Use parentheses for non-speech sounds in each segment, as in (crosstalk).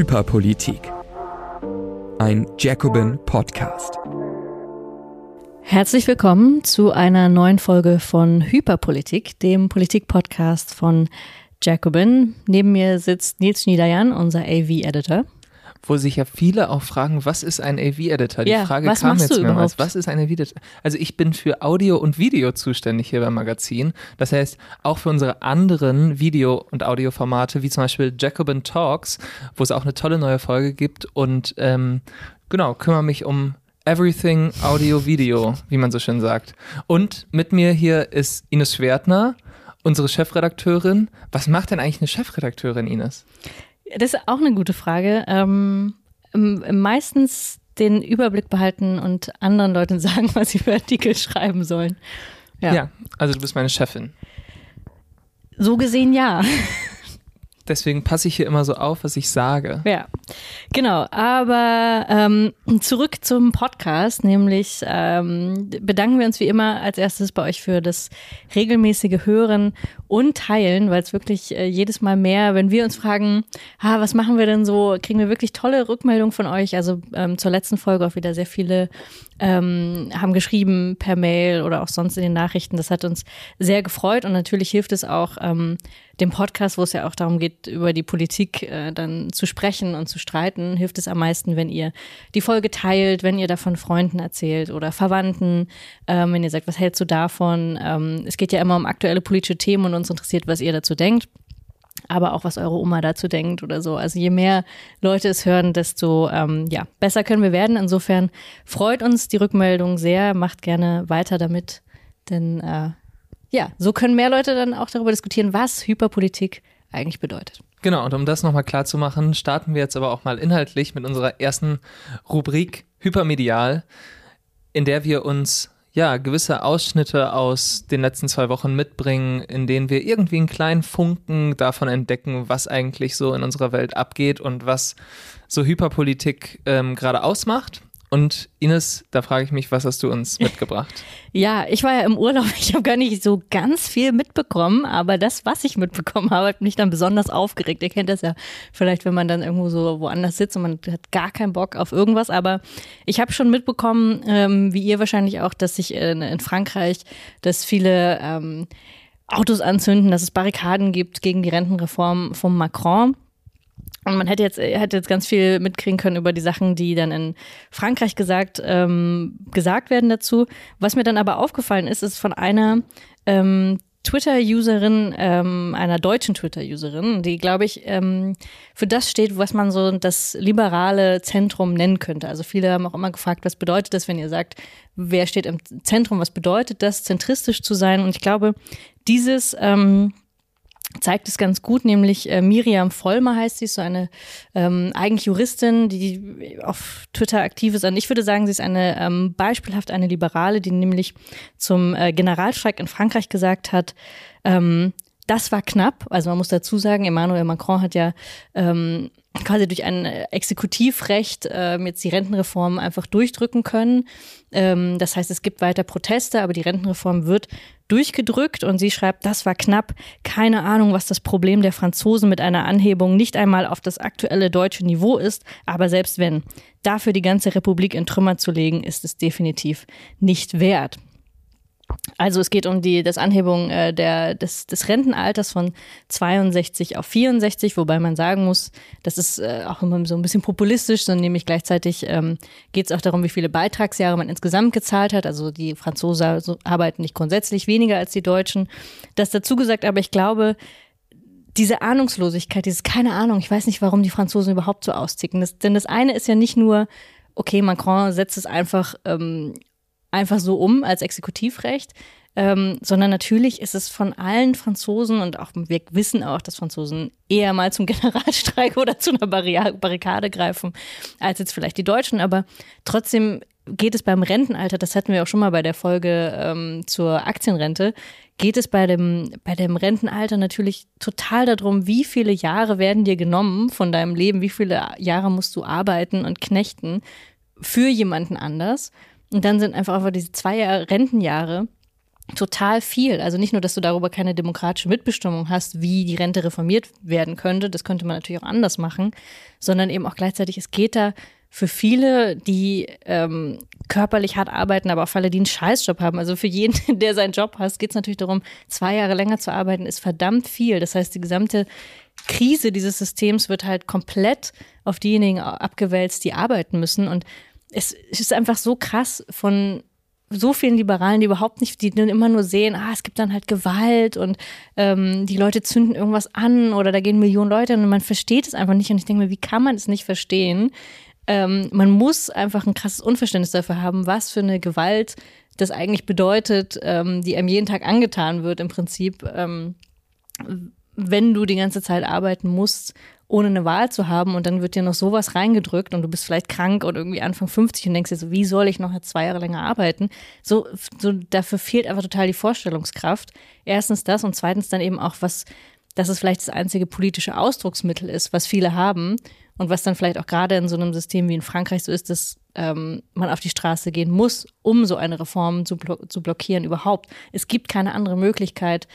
Hyperpolitik. Ein Jacobin Podcast. Herzlich willkommen zu einer neuen Folge von Hyperpolitik, dem Politik-Podcast von Jacobin. Neben mir sitzt Nils Niederjan, unser AV-Editor wo sich ja viele auch fragen, was ist ein AV-Editor? Die ja, Frage was kam jetzt mehrmals. Was ist ein AV-Editor? Also ich bin für Audio und Video zuständig hier beim Magazin. Das heißt, auch für unsere anderen Video- und Audioformate, wie zum Beispiel Jacobin Talks, wo es auch eine tolle neue Folge gibt. Und ähm, genau, kümmere mich um Everything Audio Video, wie man so schön sagt. Und mit mir hier ist Ines Schwertner, unsere Chefredakteurin. Was macht denn eigentlich eine Chefredakteurin, Ines? Das ist auch eine gute Frage. Ähm, meistens den Überblick behalten und anderen Leuten (laughs) sagen, was sie für Artikel schreiben sollen. Ja. ja also du bist meine Chefin. So gesehen ja. Deswegen passe ich hier immer so auf, was ich sage. Ja, genau. Aber ähm, zurück zum Podcast, nämlich ähm, bedanken wir uns wie immer als erstes bei euch für das regelmäßige Hören und Teilen, weil es wirklich äh, jedes Mal mehr, wenn wir uns fragen, ah, was machen wir denn so, kriegen wir wirklich tolle Rückmeldungen von euch. Also ähm, zur letzten Folge auch wieder sehr viele ähm, haben geschrieben per Mail oder auch sonst in den Nachrichten. Das hat uns sehr gefreut und natürlich hilft es auch ähm, dem Podcast, wo es ja auch darum geht, über die Politik äh, dann zu sprechen und zu streiten, hilft es am meisten, wenn ihr die Folge teilt, wenn ihr davon Freunden erzählt oder Verwandten, ähm, wenn ihr sagt, was hältst du davon? Ähm, es geht ja immer um aktuelle politische Themen und uns interessiert, was ihr dazu denkt aber auch was eure Oma dazu denkt oder so. Also je mehr Leute es hören, desto ähm, ja, besser können wir werden. Insofern freut uns die Rückmeldung sehr, macht gerne weiter damit, denn äh, ja, so können mehr Leute dann auch darüber diskutieren, was Hyperpolitik eigentlich bedeutet. Genau, und um das nochmal klar zu machen, starten wir jetzt aber auch mal inhaltlich mit unserer ersten Rubrik Hypermedial, in der wir uns ja, gewisse Ausschnitte aus den letzten zwei Wochen mitbringen, in denen wir irgendwie einen kleinen Funken davon entdecken, was eigentlich so in unserer Welt abgeht und was so Hyperpolitik ähm, gerade ausmacht. Und Ines, da frage ich mich, was hast du uns mitgebracht? (laughs) ja, ich war ja im Urlaub. Ich habe gar nicht so ganz viel mitbekommen, aber das, was ich mitbekommen habe, hat mich dann besonders aufgeregt. Ihr kennt das ja vielleicht, wenn man dann irgendwo so woanders sitzt und man hat gar keinen Bock auf irgendwas. Aber ich habe schon mitbekommen, ähm, wie ihr wahrscheinlich auch, dass sich in, in Frankreich, dass viele ähm, Autos anzünden, dass es Barrikaden gibt gegen die Rentenreform von Macron. Und man hätte jetzt, hätte jetzt ganz viel mitkriegen können über die Sachen, die dann in Frankreich gesagt, ähm, gesagt werden dazu. Was mir dann aber aufgefallen ist, ist von einer ähm, Twitter-Userin, ähm, einer deutschen Twitter-Userin, die, glaube ich, ähm, für das steht, was man so das liberale Zentrum nennen könnte. Also viele haben auch immer gefragt, was bedeutet das, wenn ihr sagt, wer steht im Zentrum, was bedeutet das, zentristisch zu sein? Und ich glaube, dieses ähm, zeigt es ganz gut, nämlich äh, Miriam Vollmer heißt sie, ist so eine ähm, eigentlich Juristin, die auf Twitter aktiv ist. Und ich würde sagen, sie ist eine ähm, beispielhaft eine Liberale, die nämlich zum äh, Generalstreik in Frankreich gesagt hat, ähm, das war knapp. Also man muss dazu sagen, Emmanuel Macron hat ja ähm, quasi durch ein Exekutivrecht ähm, jetzt die Rentenreform einfach durchdrücken können. Ähm, das heißt, es gibt weiter Proteste, aber die Rentenreform wird durchgedrückt und sie schreibt, das war knapp. Keine Ahnung, was das Problem der Franzosen mit einer Anhebung nicht einmal auf das aktuelle deutsche Niveau ist, aber selbst wenn, dafür die ganze Republik in Trümmer zu legen, ist es definitiv nicht wert. Also es geht um die das Anhebung äh, der, des, des Rentenalters von 62 auf 64, wobei man sagen muss, das ist äh, auch immer so ein bisschen populistisch, sondern nämlich gleichzeitig ähm, geht es auch darum, wie viele Beitragsjahre man insgesamt gezahlt hat. Also die Franzosen arbeiten nicht grundsätzlich weniger als die Deutschen. Das dazu gesagt, aber ich glaube, diese Ahnungslosigkeit, dieses keine Ahnung, ich weiß nicht, warum die Franzosen überhaupt so austicken. Das, denn das eine ist ja nicht nur, okay, Macron setzt es einfach ähm, einfach so um als Exekutivrecht, ähm, sondern natürlich ist es von allen Franzosen und auch wir wissen auch, dass Franzosen eher mal zum (laughs) Generalstreik oder zu einer Barrikade greifen als jetzt vielleicht die Deutschen, aber trotzdem geht es beim Rentenalter, das hatten wir auch schon mal bei der Folge ähm, zur Aktienrente, geht es bei dem, bei dem Rentenalter natürlich total darum, wie viele Jahre werden dir genommen von deinem Leben, wie viele Jahre musst du arbeiten und knechten für jemanden anders. Und dann sind einfach einfach diese zwei Rentenjahre total viel. Also nicht nur, dass du darüber keine demokratische Mitbestimmung hast, wie die Rente reformiert werden könnte, das könnte man natürlich auch anders machen, sondern eben auch gleichzeitig, es geht da für viele, die ähm, körperlich hart arbeiten, aber auch für alle, die einen Scheißjob haben. Also für jeden, (laughs) der seinen Job hat, geht es natürlich darum, zwei Jahre länger zu arbeiten, ist verdammt viel. Das heißt, die gesamte Krise dieses Systems wird halt komplett auf diejenigen abgewälzt, die arbeiten müssen. Und es ist einfach so krass von so vielen Liberalen, die überhaupt nicht, die dann immer nur sehen, ah, es gibt dann halt Gewalt und ähm, die Leute zünden irgendwas an oder da gehen Millionen Leute und man versteht es einfach nicht. Und ich denke mir, wie kann man es nicht verstehen? Ähm, man muss einfach ein krasses Unverständnis dafür haben, was für eine Gewalt das eigentlich bedeutet, ähm, die einem jeden Tag angetan wird im Prinzip, ähm, wenn du die ganze Zeit arbeiten musst ohne eine Wahl zu haben und dann wird dir noch sowas reingedrückt und du bist vielleicht krank und irgendwie Anfang 50 und denkst dir so, wie soll ich noch zwei Jahre länger arbeiten? So, so dafür fehlt einfach total die Vorstellungskraft. Erstens das und zweitens dann eben auch was, dass es vielleicht das einzige politische Ausdrucksmittel ist, was viele haben und was dann vielleicht auch gerade in so einem System wie in Frankreich so ist, dass ähm, man auf die Straße gehen muss, um so eine Reform zu, blo zu blockieren überhaupt. Es gibt keine andere Möglichkeit,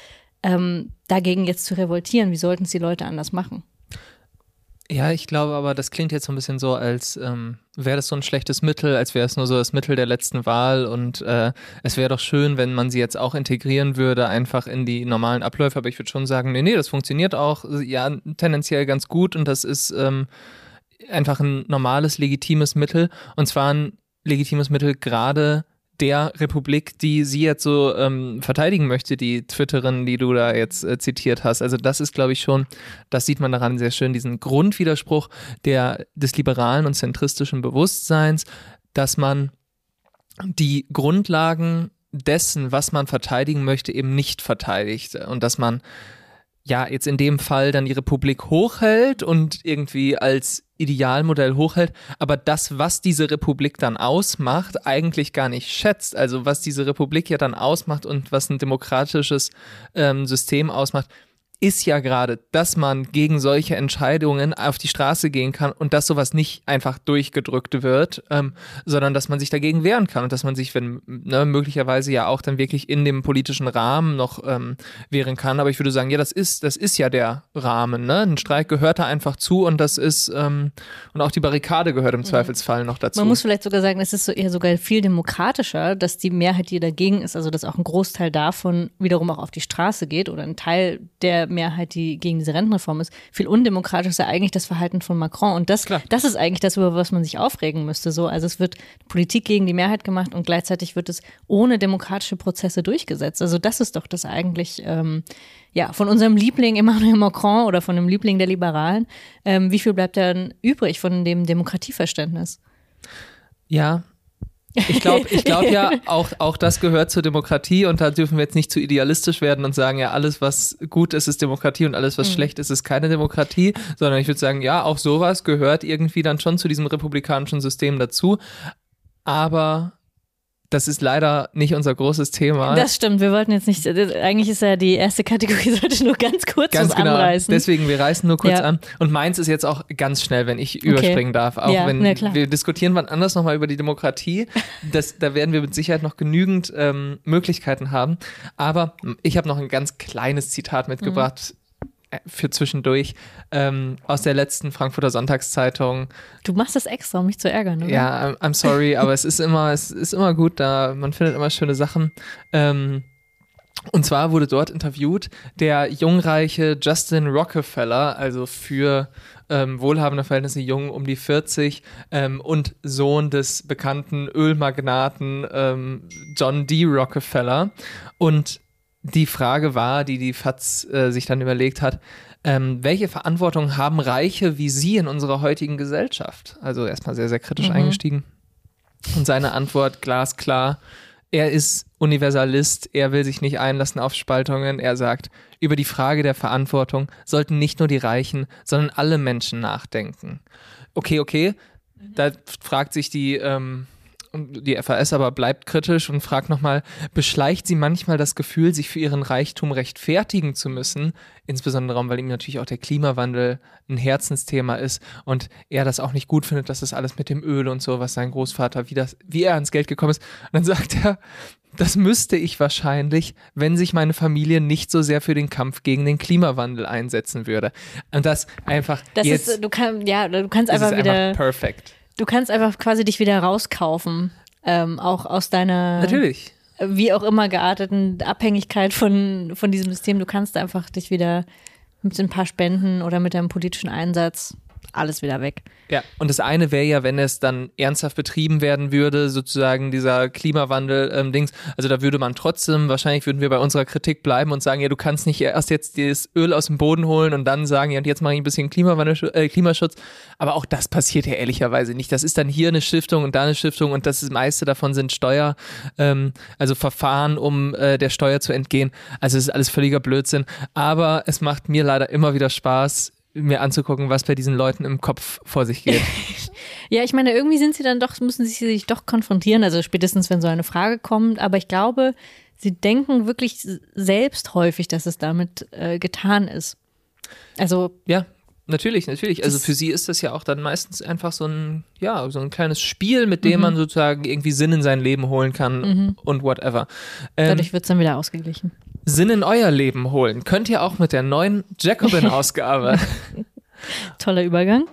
ähm, dagegen jetzt zu revoltieren. Wie sollten es die Leute anders machen? Ja, ich glaube aber, das klingt jetzt so ein bisschen so, als ähm, wäre das so ein schlechtes Mittel, als wäre es nur so das Mittel der letzten Wahl und äh, es wäre doch schön, wenn man sie jetzt auch integrieren würde, einfach in die normalen Abläufe. Aber ich würde schon sagen, nee, nee, das funktioniert auch, ja, tendenziell ganz gut und das ist ähm, einfach ein normales, legitimes Mittel und zwar ein legitimes Mittel gerade der Republik, die sie jetzt so ähm, verteidigen möchte, die Twitterin, die du da jetzt äh, zitiert hast. Also das ist, glaube ich, schon, das sieht man daran sehr schön, diesen Grundwiderspruch der, des liberalen und zentristischen Bewusstseins, dass man die Grundlagen dessen, was man verteidigen möchte, eben nicht verteidigt und dass man ja jetzt in dem Fall dann die Republik hochhält und irgendwie als Idealmodell hochhält, aber das, was diese Republik dann ausmacht, eigentlich gar nicht schätzt. Also was diese Republik ja dann ausmacht und was ein demokratisches ähm, System ausmacht, ist ja gerade, dass man gegen solche Entscheidungen auf die Straße gehen kann und dass sowas nicht einfach durchgedrückt wird, ähm, sondern dass man sich dagegen wehren kann und dass man sich, wenn ne, möglicherweise ja auch dann wirklich in dem politischen Rahmen noch ähm, wehren kann. Aber ich würde sagen, ja, das ist, das ist ja der Rahmen. Ne? Ein Streik gehört da einfach zu und das ist ähm, und auch die Barrikade gehört im mhm. Zweifelsfall noch dazu. Man muss vielleicht sogar sagen, es ist so eher sogar viel demokratischer, dass die Mehrheit, die dagegen ist, also dass auch ein Großteil davon wiederum auch auf die Straße geht oder ein Teil der Mehrheit, die gegen diese Rentenreform ist, viel undemokratischer ist ja eigentlich das Verhalten von Macron. Und das, das ist eigentlich das, über was man sich aufregen müsste. So, also es wird Politik gegen die Mehrheit gemacht und gleichzeitig wird es ohne demokratische Prozesse durchgesetzt. Also das ist doch das eigentlich, ähm, ja, von unserem Liebling Emmanuel Macron oder von dem Liebling der Liberalen. Ähm, wie viel bleibt dann übrig von dem Demokratieverständnis? Ja, ich glaube ich glaub ja, (laughs) auch, auch das gehört zur Demokratie und da dürfen wir jetzt nicht zu idealistisch werden und sagen, ja, alles, was gut ist, ist Demokratie und alles, was mhm. schlecht ist, ist keine Demokratie, sondern ich würde sagen, ja, auch sowas gehört irgendwie dann schon zu diesem republikanischen System dazu. Aber das ist leider nicht unser großes Thema. Das stimmt, wir wollten jetzt nicht, eigentlich ist ja die erste Kategorie, (laughs) sollte nur ganz kurz ganz genau. anreißen. Deswegen, wir reißen nur kurz ja. an. Und meins ist jetzt auch ganz schnell, wenn ich überspringen okay. darf. Auch ja, wenn wir diskutieren wann anders nochmal über die Demokratie. (laughs) Das, da werden wir mit Sicherheit noch genügend ähm, Möglichkeiten haben. Aber ich habe noch ein ganz kleines Zitat mitgebracht. Mhm für zwischendurch ähm, aus der letzten Frankfurter Sonntagszeitung. Du machst das extra, um mich zu ärgern, oder? Ja, I'm, I'm sorry, aber es ist immer, es ist immer gut, da man findet immer schöne Sachen. Ähm, und zwar wurde dort interviewt der jungreiche Justin Rockefeller, also für ähm, wohlhabende Verhältnisse jung, um die 40 ähm, und Sohn des bekannten Ölmagnaten ähm, John D. Rockefeller. Und die Frage war, die die FAZ äh, sich dann überlegt hat, ähm, welche Verantwortung haben Reiche wie Sie in unserer heutigen Gesellschaft? Also erstmal sehr, sehr kritisch mhm. eingestiegen. Und seine Antwort glasklar, er ist Universalist, er will sich nicht einlassen auf Spaltungen. Er sagt, über die Frage der Verantwortung sollten nicht nur die Reichen, sondern alle Menschen nachdenken. Okay, okay, da fragt sich die ähm, die FAS aber bleibt kritisch und fragt nochmal, beschleicht sie manchmal das Gefühl, sich für ihren Reichtum rechtfertigen zu müssen, insbesondere weil ihm natürlich auch der Klimawandel ein Herzensthema ist und er das auch nicht gut findet, dass das alles mit dem Öl und so, was sein Großvater, wie, das, wie er ans Geld gekommen ist. Und dann sagt er, das müsste ich wahrscheinlich, wenn sich meine Familie nicht so sehr für den Kampf gegen den Klimawandel einsetzen würde. Und das einfach Das jetzt ist, du kannst, ja, du kannst einfach wieder, einfach perfekt. Du kannst einfach quasi dich wieder rauskaufen, ähm, auch aus deiner, Natürlich. wie auch immer gearteten Abhängigkeit von, von diesem System. Du kannst einfach dich wieder mit ein paar Spenden oder mit deinem politischen Einsatz alles wieder weg. Ja, und das eine wäre ja, wenn es dann ernsthaft betrieben werden würde, sozusagen dieser Klimawandel-Dings. also da würde man trotzdem, wahrscheinlich würden wir bei unserer Kritik bleiben und sagen, ja, du kannst nicht erst jetzt das Öl aus dem Boden holen und dann sagen, ja, und jetzt mache ich ein bisschen Klimawandel, äh, Klimaschutz. Aber auch das passiert ja ehrlicherweise nicht. Das ist dann hier eine Stiftung und da eine Stiftung und das meiste davon sind Steuer, ähm, also Verfahren, um äh, der Steuer zu entgehen. Also es ist alles völliger Blödsinn. Aber es macht mir leider immer wieder Spaß, mir anzugucken, was bei diesen Leuten im Kopf vor sich geht. (laughs) Ja, ich meine, irgendwie sind sie dann doch, müssen sie sich doch konfrontieren, also spätestens, wenn so eine Frage kommt. Aber ich glaube, sie denken wirklich selbst häufig, dass es damit äh, getan ist. Also, Ja, natürlich, natürlich. Also für sie ist das ja auch dann meistens einfach so ein, ja, so ein kleines Spiel, mit Mhm. dem man sozusagen irgendwie Sinn in sein Leben holen kann und whatever. Ähm, dadurch wird es dann wieder ausgeglichen. Sinn in euer Leben holen könnt ihr auch mit der neuen Jacobin-Ausgabe. (laughs) Toller Übergang.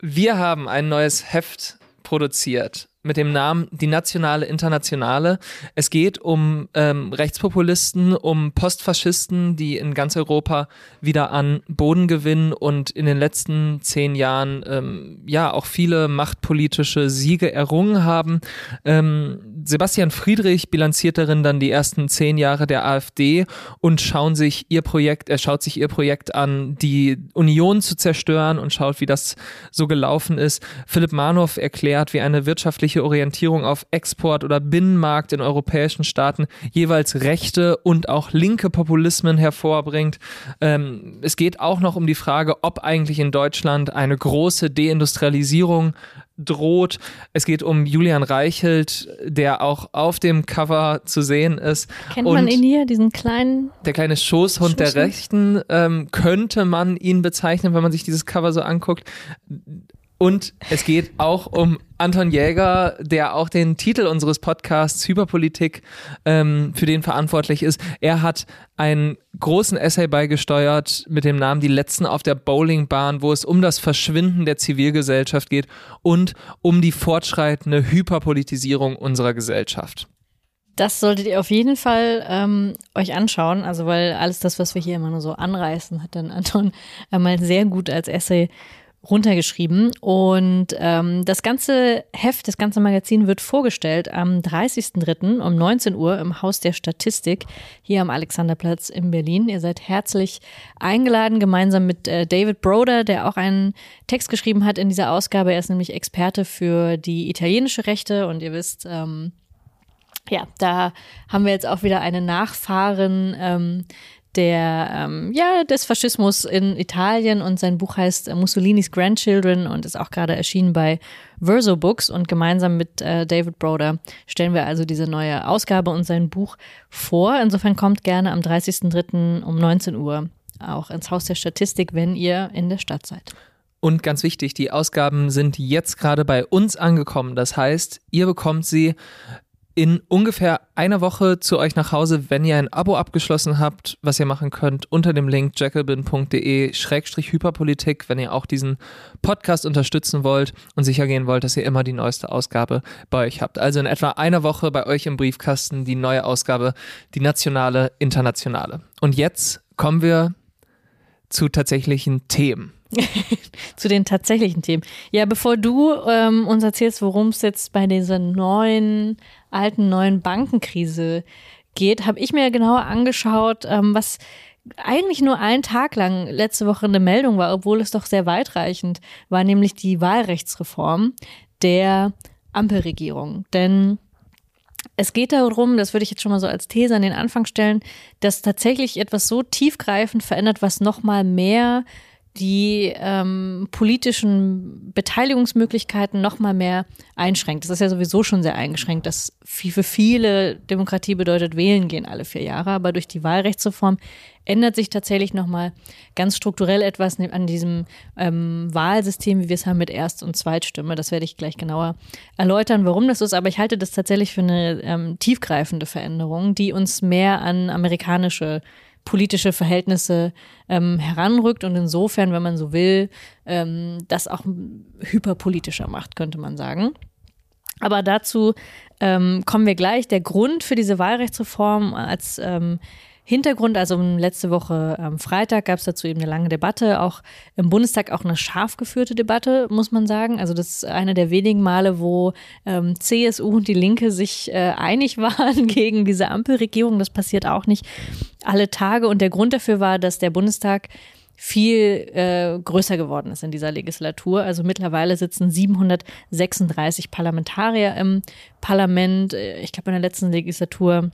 Wir haben ein neues Heft produziert mit dem Namen Die Nationale Internationale. Es geht um ähm, Rechtspopulisten, um Postfaschisten, die in ganz Europa wieder an Boden gewinnen und in den letzten zehn Jahren ähm, ja auch viele machtpolitische Siege errungen haben. Ähm, Sebastian Friedrich bilanziert darin dann die ersten zehn Jahre der AfD und schauen sich ihr Projekt, er schaut sich ihr Projekt an, die Union zu zerstören und schaut, wie das so gelaufen ist. Philipp Manow erklärt, wie eine wirtschaftliche Orientierung auf Export oder Binnenmarkt in europäischen Staaten jeweils rechte und auch linke Populismen hervorbringt. Ähm, es geht auch noch um die Frage, ob eigentlich in Deutschland eine große Deindustrialisierung droht. Es geht um Julian Reichelt, der auch auf dem Cover zu sehen ist. Kennt und man ihn hier, diesen kleinen? der kleine Schoßhund der Schoßhund? Rechten, ähm, könnte man ihn bezeichnen, wenn man sich dieses Cover so anguckt. Und es geht auch um Anton Jäger, der auch den Titel unseres Podcasts Hyperpolitik ähm, für den verantwortlich ist. Er hat einen großen Essay beigesteuert mit dem Namen Die Letzten auf der Bowlingbahn, wo es um das Verschwinden der Zivilgesellschaft geht und um die fortschreitende Hyperpolitisierung unserer Gesellschaft. Das solltet ihr auf jeden Fall ähm, euch anschauen. Also, weil alles das, was wir hier immer nur so anreißen, hat dann Anton einmal sehr gut als Essay runtergeschrieben. Und ähm, das ganze Heft, das ganze Magazin wird vorgestellt am 30.03. um 19 Uhr im Haus der Statistik hier am Alexanderplatz in Berlin. Ihr seid herzlich eingeladen, gemeinsam mit äh, David Broder, der auch einen Text geschrieben hat in dieser Ausgabe. Er ist nämlich Experte für die italienische Rechte und ihr wisst, ähm, ja, da haben wir jetzt auch wieder eine Nachfahren ähm, der ähm, ja des Faschismus in Italien und sein Buch heißt äh, Mussolinis Grandchildren und ist auch gerade erschienen bei Verso Books und gemeinsam mit äh, David Broder stellen wir also diese neue Ausgabe und sein Buch vor. Insofern kommt gerne am 30.03. um 19 Uhr auch ins Haus der Statistik, wenn ihr in der Stadt seid. Und ganz wichtig, die Ausgaben sind jetzt gerade bei uns angekommen. Das heißt, ihr bekommt sie in ungefähr einer Woche zu euch nach Hause, wenn ihr ein Abo abgeschlossen habt, was ihr machen könnt unter dem Link jacobin.de-hyperpolitik, wenn ihr auch diesen Podcast unterstützen wollt und sicher gehen wollt, dass ihr immer die neueste Ausgabe bei euch habt. Also in etwa einer Woche bei euch im Briefkasten die neue Ausgabe, die nationale, internationale. Und jetzt kommen wir zu tatsächlichen Themen. (laughs) zu den tatsächlichen Themen. Ja, bevor du ähm, uns erzählst, worum es jetzt bei dieser neuen, alten, neuen Bankenkrise geht, habe ich mir genauer angeschaut, ähm, was eigentlich nur einen Tag lang letzte Woche eine Meldung war, obwohl es doch sehr weitreichend war, nämlich die Wahlrechtsreform der Ampelregierung. Denn es geht darum, das würde ich jetzt schon mal so als These an den Anfang stellen, dass tatsächlich etwas so tiefgreifend verändert, was nochmal mehr die ähm, politischen Beteiligungsmöglichkeiten noch mal mehr einschränkt. Das ist ja sowieso schon sehr eingeschränkt. Das für viele Demokratie bedeutet, wählen gehen alle vier Jahre. Aber durch die Wahlrechtsreform ändert sich tatsächlich noch mal ganz strukturell etwas an diesem ähm, Wahlsystem, wie wir es haben mit Erst- und Zweitstimme. Das werde ich gleich genauer erläutern, warum das ist. Aber ich halte das tatsächlich für eine ähm, tiefgreifende Veränderung, die uns mehr an amerikanische politische Verhältnisse ähm, heranrückt und insofern, wenn man so will, ähm, das auch hyperpolitischer macht, könnte man sagen. Aber dazu ähm, kommen wir gleich. Der Grund für diese Wahlrechtsreform als ähm, Hintergrund, also letzte Woche am Freitag gab es dazu eben eine lange Debatte, auch im Bundestag auch eine scharf geführte Debatte, muss man sagen. Also das ist eine der wenigen Male, wo ähm, CSU und die Linke sich äh, einig (laughs) waren gegen diese Ampelregierung. Das passiert auch nicht alle Tage. Und der Grund dafür war, dass der Bundestag viel äh, größer geworden ist in dieser Legislatur. Also mittlerweile sitzen 736 Parlamentarier im Parlament. Äh, ich glaube, in der letzten Legislatur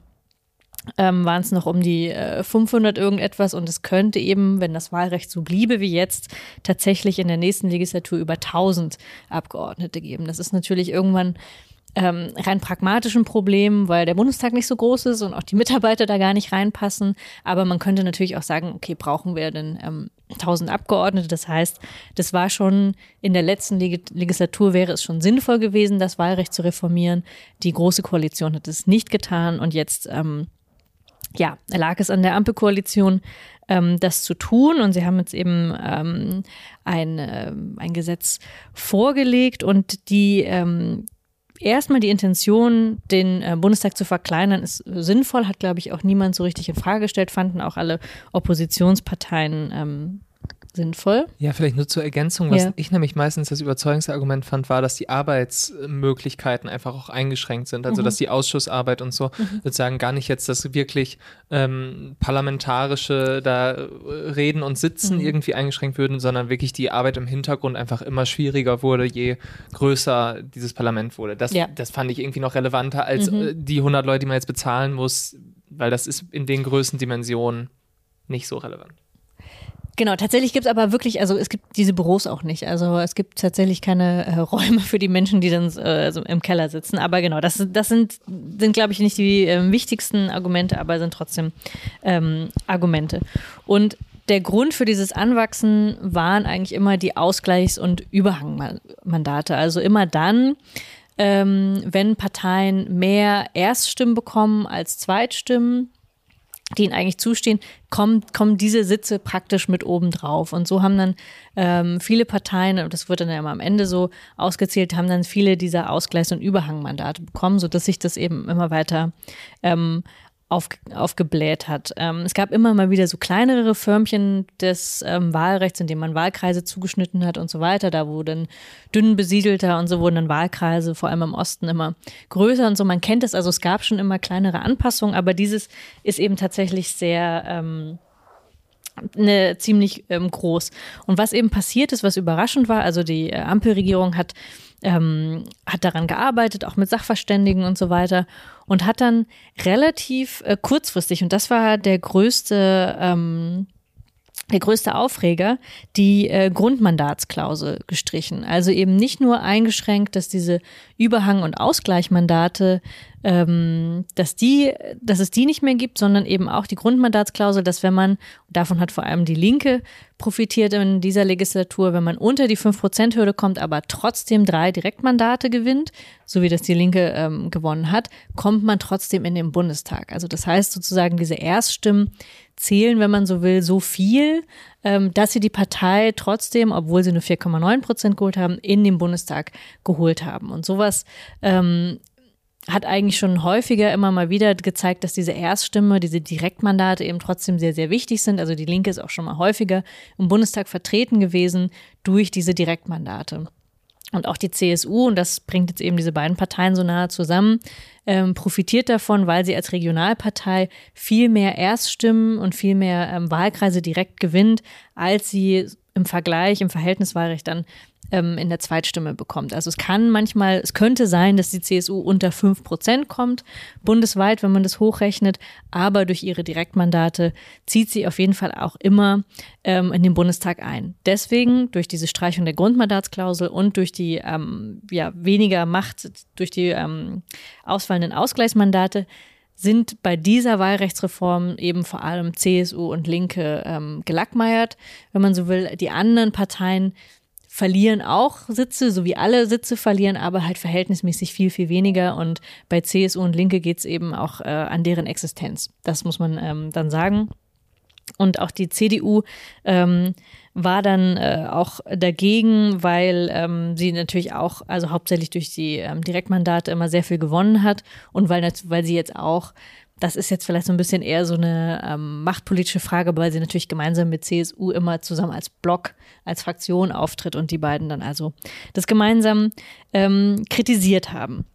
ähm, waren es noch um die äh, 500 irgendetwas und es könnte eben, wenn das Wahlrecht so bliebe wie jetzt, tatsächlich in der nächsten Legislatur über 1000 Abgeordnete geben. Das ist natürlich irgendwann ähm, rein pragmatischen Problem, weil der Bundestag nicht so groß ist und auch die Mitarbeiter da gar nicht reinpassen. Aber man könnte natürlich auch sagen, okay, brauchen wir denn ähm, 1000 Abgeordnete? Das heißt, das war schon in der letzten Leg Legislatur wäre es schon sinnvoll gewesen, das Wahlrecht zu reformieren. Die Große Koalition hat es nicht getan und jetzt ähm, ja, lag es an der Ampelkoalition, ähm, das zu tun. Und sie haben jetzt eben ähm, ein, äh, ein Gesetz vorgelegt und die ähm, erstmal die Intention, den äh, Bundestag zu verkleinern, ist sinnvoll, hat, glaube ich, auch niemand so richtig in Frage gestellt, fanden auch alle Oppositionsparteien ähm, sinnvoll. Ja, vielleicht nur zur Ergänzung, was ja. ich nämlich meistens das Überzeugungsargument fand, war, dass die Arbeitsmöglichkeiten einfach auch eingeschränkt sind. Also mhm. dass die Ausschussarbeit und so mhm. sozusagen gar nicht jetzt das wirklich ähm, parlamentarische da äh, Reden und Sitzen mhm. irgendwie eingeschränkt würden, sondern wirklich die Arbeit im Hintergrund einfach immer schwieriger wurde, je größer dieses Parlament wurde. Das, ja. das fand ich irgendwie noch relevanter als mhm. äh, die 100 Leute, die man jetzt bezahlen muss, weil das ist in den größten Dimensionen nicht so relevant. Genau, tatsächlich gibt es aber wirklich, also es gibt diese Büros auch nicht. Also es gibt tatsächlich keine äh, (laughs) Räume für die Menschen, die dann äh, also im Keller sitzen. Aber genau, das, das sind, sind glaube ich, nicht die äh, wichtigsten Argumente, aber sind trotzdem ähm, Argumente. Und der Grund für dieses Anwachsen waren eigentlich immer die Ausgleichs- und Überhangmandate. Also immer dann, ähm, wenn Parteien mehr Erststimmen bekommen als Zweitstimmen, die ihnen eigentlich zustehen, kommen, kommen diese Sitze praktisch mit oben drauf. Und so haben dann ähm, viele Parteien, und das wird dann ja immer am Ende so ausgezählt, haben dann viele dieser Ausgleichs- und Überhangmandate bekommen, sodass sich das eben immer weiter ähm, auf, aufgebläht hat. Ähm, es gab immer mal wieder so kleinere Förmchen des ähm, Wahlrechts, in denen man Wahlkreise zugeschnitten hat und so weiter. Da wurden dünn besiedelter und so wurden dann Wahlkreise, vor allem im Osten, immer größer und so. Man kennt es, also es gab schon immer kleinere Anpassungen, aber dieses ist eben tatsächlich sehr ähm, eine ziemlich ähm, groß. Und was eben passiert ist, was überraschend war, also die äh, Ampelregierung hat ähm, hat daran gearbeitet, auch mit Sachverständigen und so weiter und hat dann relativ äh, kurzfristig, und das war der größte, ähm, der größte Aufreger, die äh, Grundmandatsklausel gestrichen. Also eben nicht nur eingeschränkt, dass diese Überhang- und Ausgleichmandate ähm, dass die, dass es die nicht mehr gibt, sondern eben auch die Grundmandatsklausel, dass wenn man, davon hat vor allem die Linke profitiert in dieser Legislatur, wenn man unter die 5%-Hürde kommt, aber trotzdem drei Direktmandate gewinnt, so wie das die Linke ähm, gewonnen hat, kommt man trotzdem in den Bundestag. Also das heißt sozusagen, diese Erststimmen zählen, wenn man so will, so viel, ähm, dass sie die Partei trotzdem, obwohl sie nur 4,9 Prozent geholt haben, in den Bundestag geholt haben. Und sowas ähm, hat eigentlich schon häufiger immer mal wieder gezeigt, dass diese Erststimme, diese Direktmandate eben trotzdem sehr, sehr wichtig sind. Also die Linke ist auch schon mal häufiger im Bundestag vertreten gewesen durch diese Direktmandate. Und auch die CSU, und das bringt jetzt eben diese beiden Parteien so nahe zusammen, ähm, profitiert davon, weil sie als Regionalpartei viel mehr Erststimmen und viel mehr ähm, Wahlkreise direkt gewinnt, als sie im Vergleich, im Verhältniswahlrecht dann ähm, in der Zweitstimme bekommt. Also es kann manchmal, es könnte sein, dass die CSU unter fünf Prozent kommt, bundesweit, wenn man das hochrechnet, aber durch ihre Direktmandate zieht sie auf jeden Fall auch immer ähm, in den Bundestag ein. Deswegen durch diese Streichung der Grundmandatsklausel und durch die ähm, ja, weniger Macht, durch die ähm, ausfallenden Ausgleichsmandate sind bei dieser Wahlrechtsreform eben vor allem CSU und Linke ähm, gelackmeiert. Wenn man so will, die anderen Parteien verlieren auch Sitze, so wie alle Sitze verlieren, aber halt verhältnismäßig viel, viel weniger. Und bei CSU und Linke geht es eben auch äh, an deren Existenz. Das muss man ähm, dann sagen. Und auch die CDU ähm, war dann äh, auch dagegen, weil ähm, sie natürlich auch, also hauptsächlich durch die ähm, Direktmandate immer sehr viel gewonnen hat und weil, weil sie jetzt auch das ist jetzt vielleicht so ein bisschen eher so eine ähm, machtpolitische Frage, weil sie natürlich gemeinsam mit CSU immer zusammen als Block, als Fraktion auftritt und die beiden dann also das gemeinsam ähm, kritisiert haben.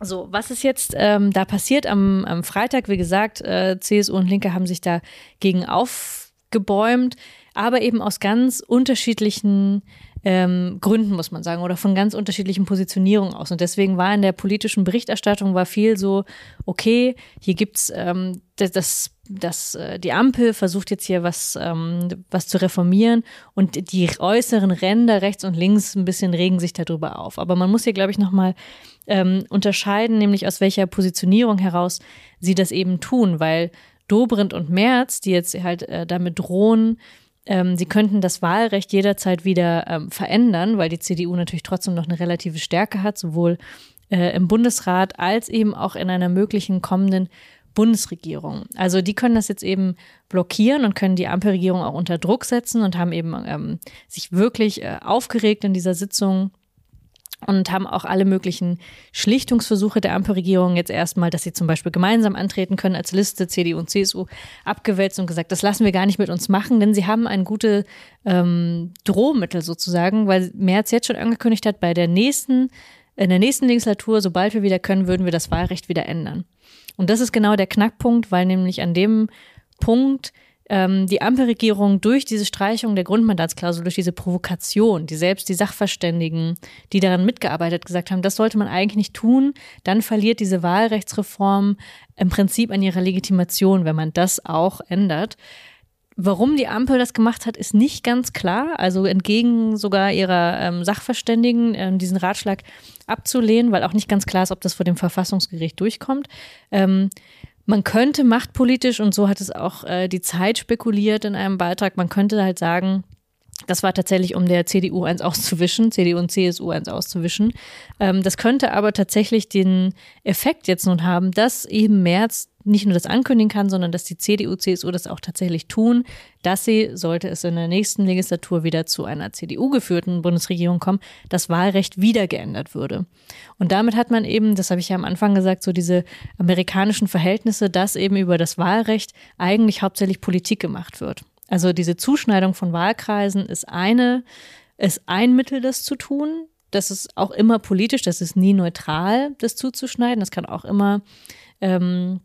So, was ist jetzt ähm, da passiert am, am Freitag? Wie gesagt, äh, CSU und Linke haben sich dagegen aufgebäumt, aber eben aus ganz unterschiedlichen ähm, Gründen, muss man sagen, oder von ganz unterschiedlichen Positionierungen aus. Und deswegen war in der politischen Berichterstattung war viel so, okay, hier gibt's ähm, das, das, das, äh, die Ampel versucht jetzt hier was, ähm, was zu reformieren und die äußeren Ränder rechts und links ein bisschen regen sich darüber auf. Aber man muss hier, glaube ich, nochmal ähm, unterscheiden, nämlich aus welcher Positionierung heraus sie das eben tun, weil Dobrindt und Merz, die jetzt halt äh, damit drohen, ähm, sie könnten das Wahlrecht jederzeit wieder ähm, verändern, weil die CDU natürlich trotzdem noch eine relative Stärke hat, sowohl äh, im Bundesrat als eben auch in einer möglichen kommenden Bundesregierung. Also die können das jetzt eben blockieren und können die Ampelregierung auch unter Druck setzen und haben eben ähm, sich wirklich äh, aufgeregt in dieser Sitzung und haben auch alle möglichen Schlichtungsversuche der Ampelregierung jetzt erstmal, dass sie zum Beispiel gemeinsam antreten können als Liste CDU und CSU abgewälzt und gesagt, das lassen wir gar nicht mit uns machen, denn sie haben ein gutes ähm, Drohmittel sozusagen, weil Merz jetzt schon angekündigt hat, bei der nächsten, in der nächsten Legislatur, sobald wir wieder können, würden wir das Wahlrecht wieder ändern. Und das ist genau der Knackpunkt, weil nämlich an dem Punkt ähm, die Ampelregierung durch diese Streichung der Grundmandatsklausel, durch diese Provokation, die selbst die Sachverständigen, die daran mitgearbeitet, gesagt haben, das sollte man eigentlich nicht tun, dann verliert diese Wahlrechtsreform im Prinzip an ihrer Legitimation, wenn man das auch ändert. Warum die Ampel das gemacht hat, ist nicht ganz klar. Also entgegen sogar ihrer ähm, Sachverständigen ähm, diesen Ratschlag abzulehnen, weil auch nicht ganz klar ist, ob das vor dem Verfassungsgericht durchkommt. Ähm, man könnte machtpolitisch, und so hat es auch äh, die Zeit spekuliert in einem Beitrag, man könnte halt sagen, das war tatsächlich, um der CDU eins auszuwischen, CDU und CSU eins auszuwischen. Ähm, das könnte aber tatsächlich den Effekt jetzt nun haben, dass eben März nicht nur das ankündigen kann, sondern dass die CDU, CSU das auch tatsächlich tun, dass sie, sollte es in der nächsten Legislatur wieder zu einer CDU-geführten Bundesregierung kommen, das Wahlrecht wieder geändert würde. Und damit hat man eben, das habe ich ja am Anfang gesagt, so diese amerikanischen Verhältnisse, dass eben über das Wahlrecht eigentlich hauptsächlich Politik gemacht wird. Also diese Zuschneidung von Wahlkreisen ist eine, ist ein Mittel, das zu tun. Das ist auch immer politisch, das ist nie neutral, das zuzuschneiden. Das kann auch immer ähm,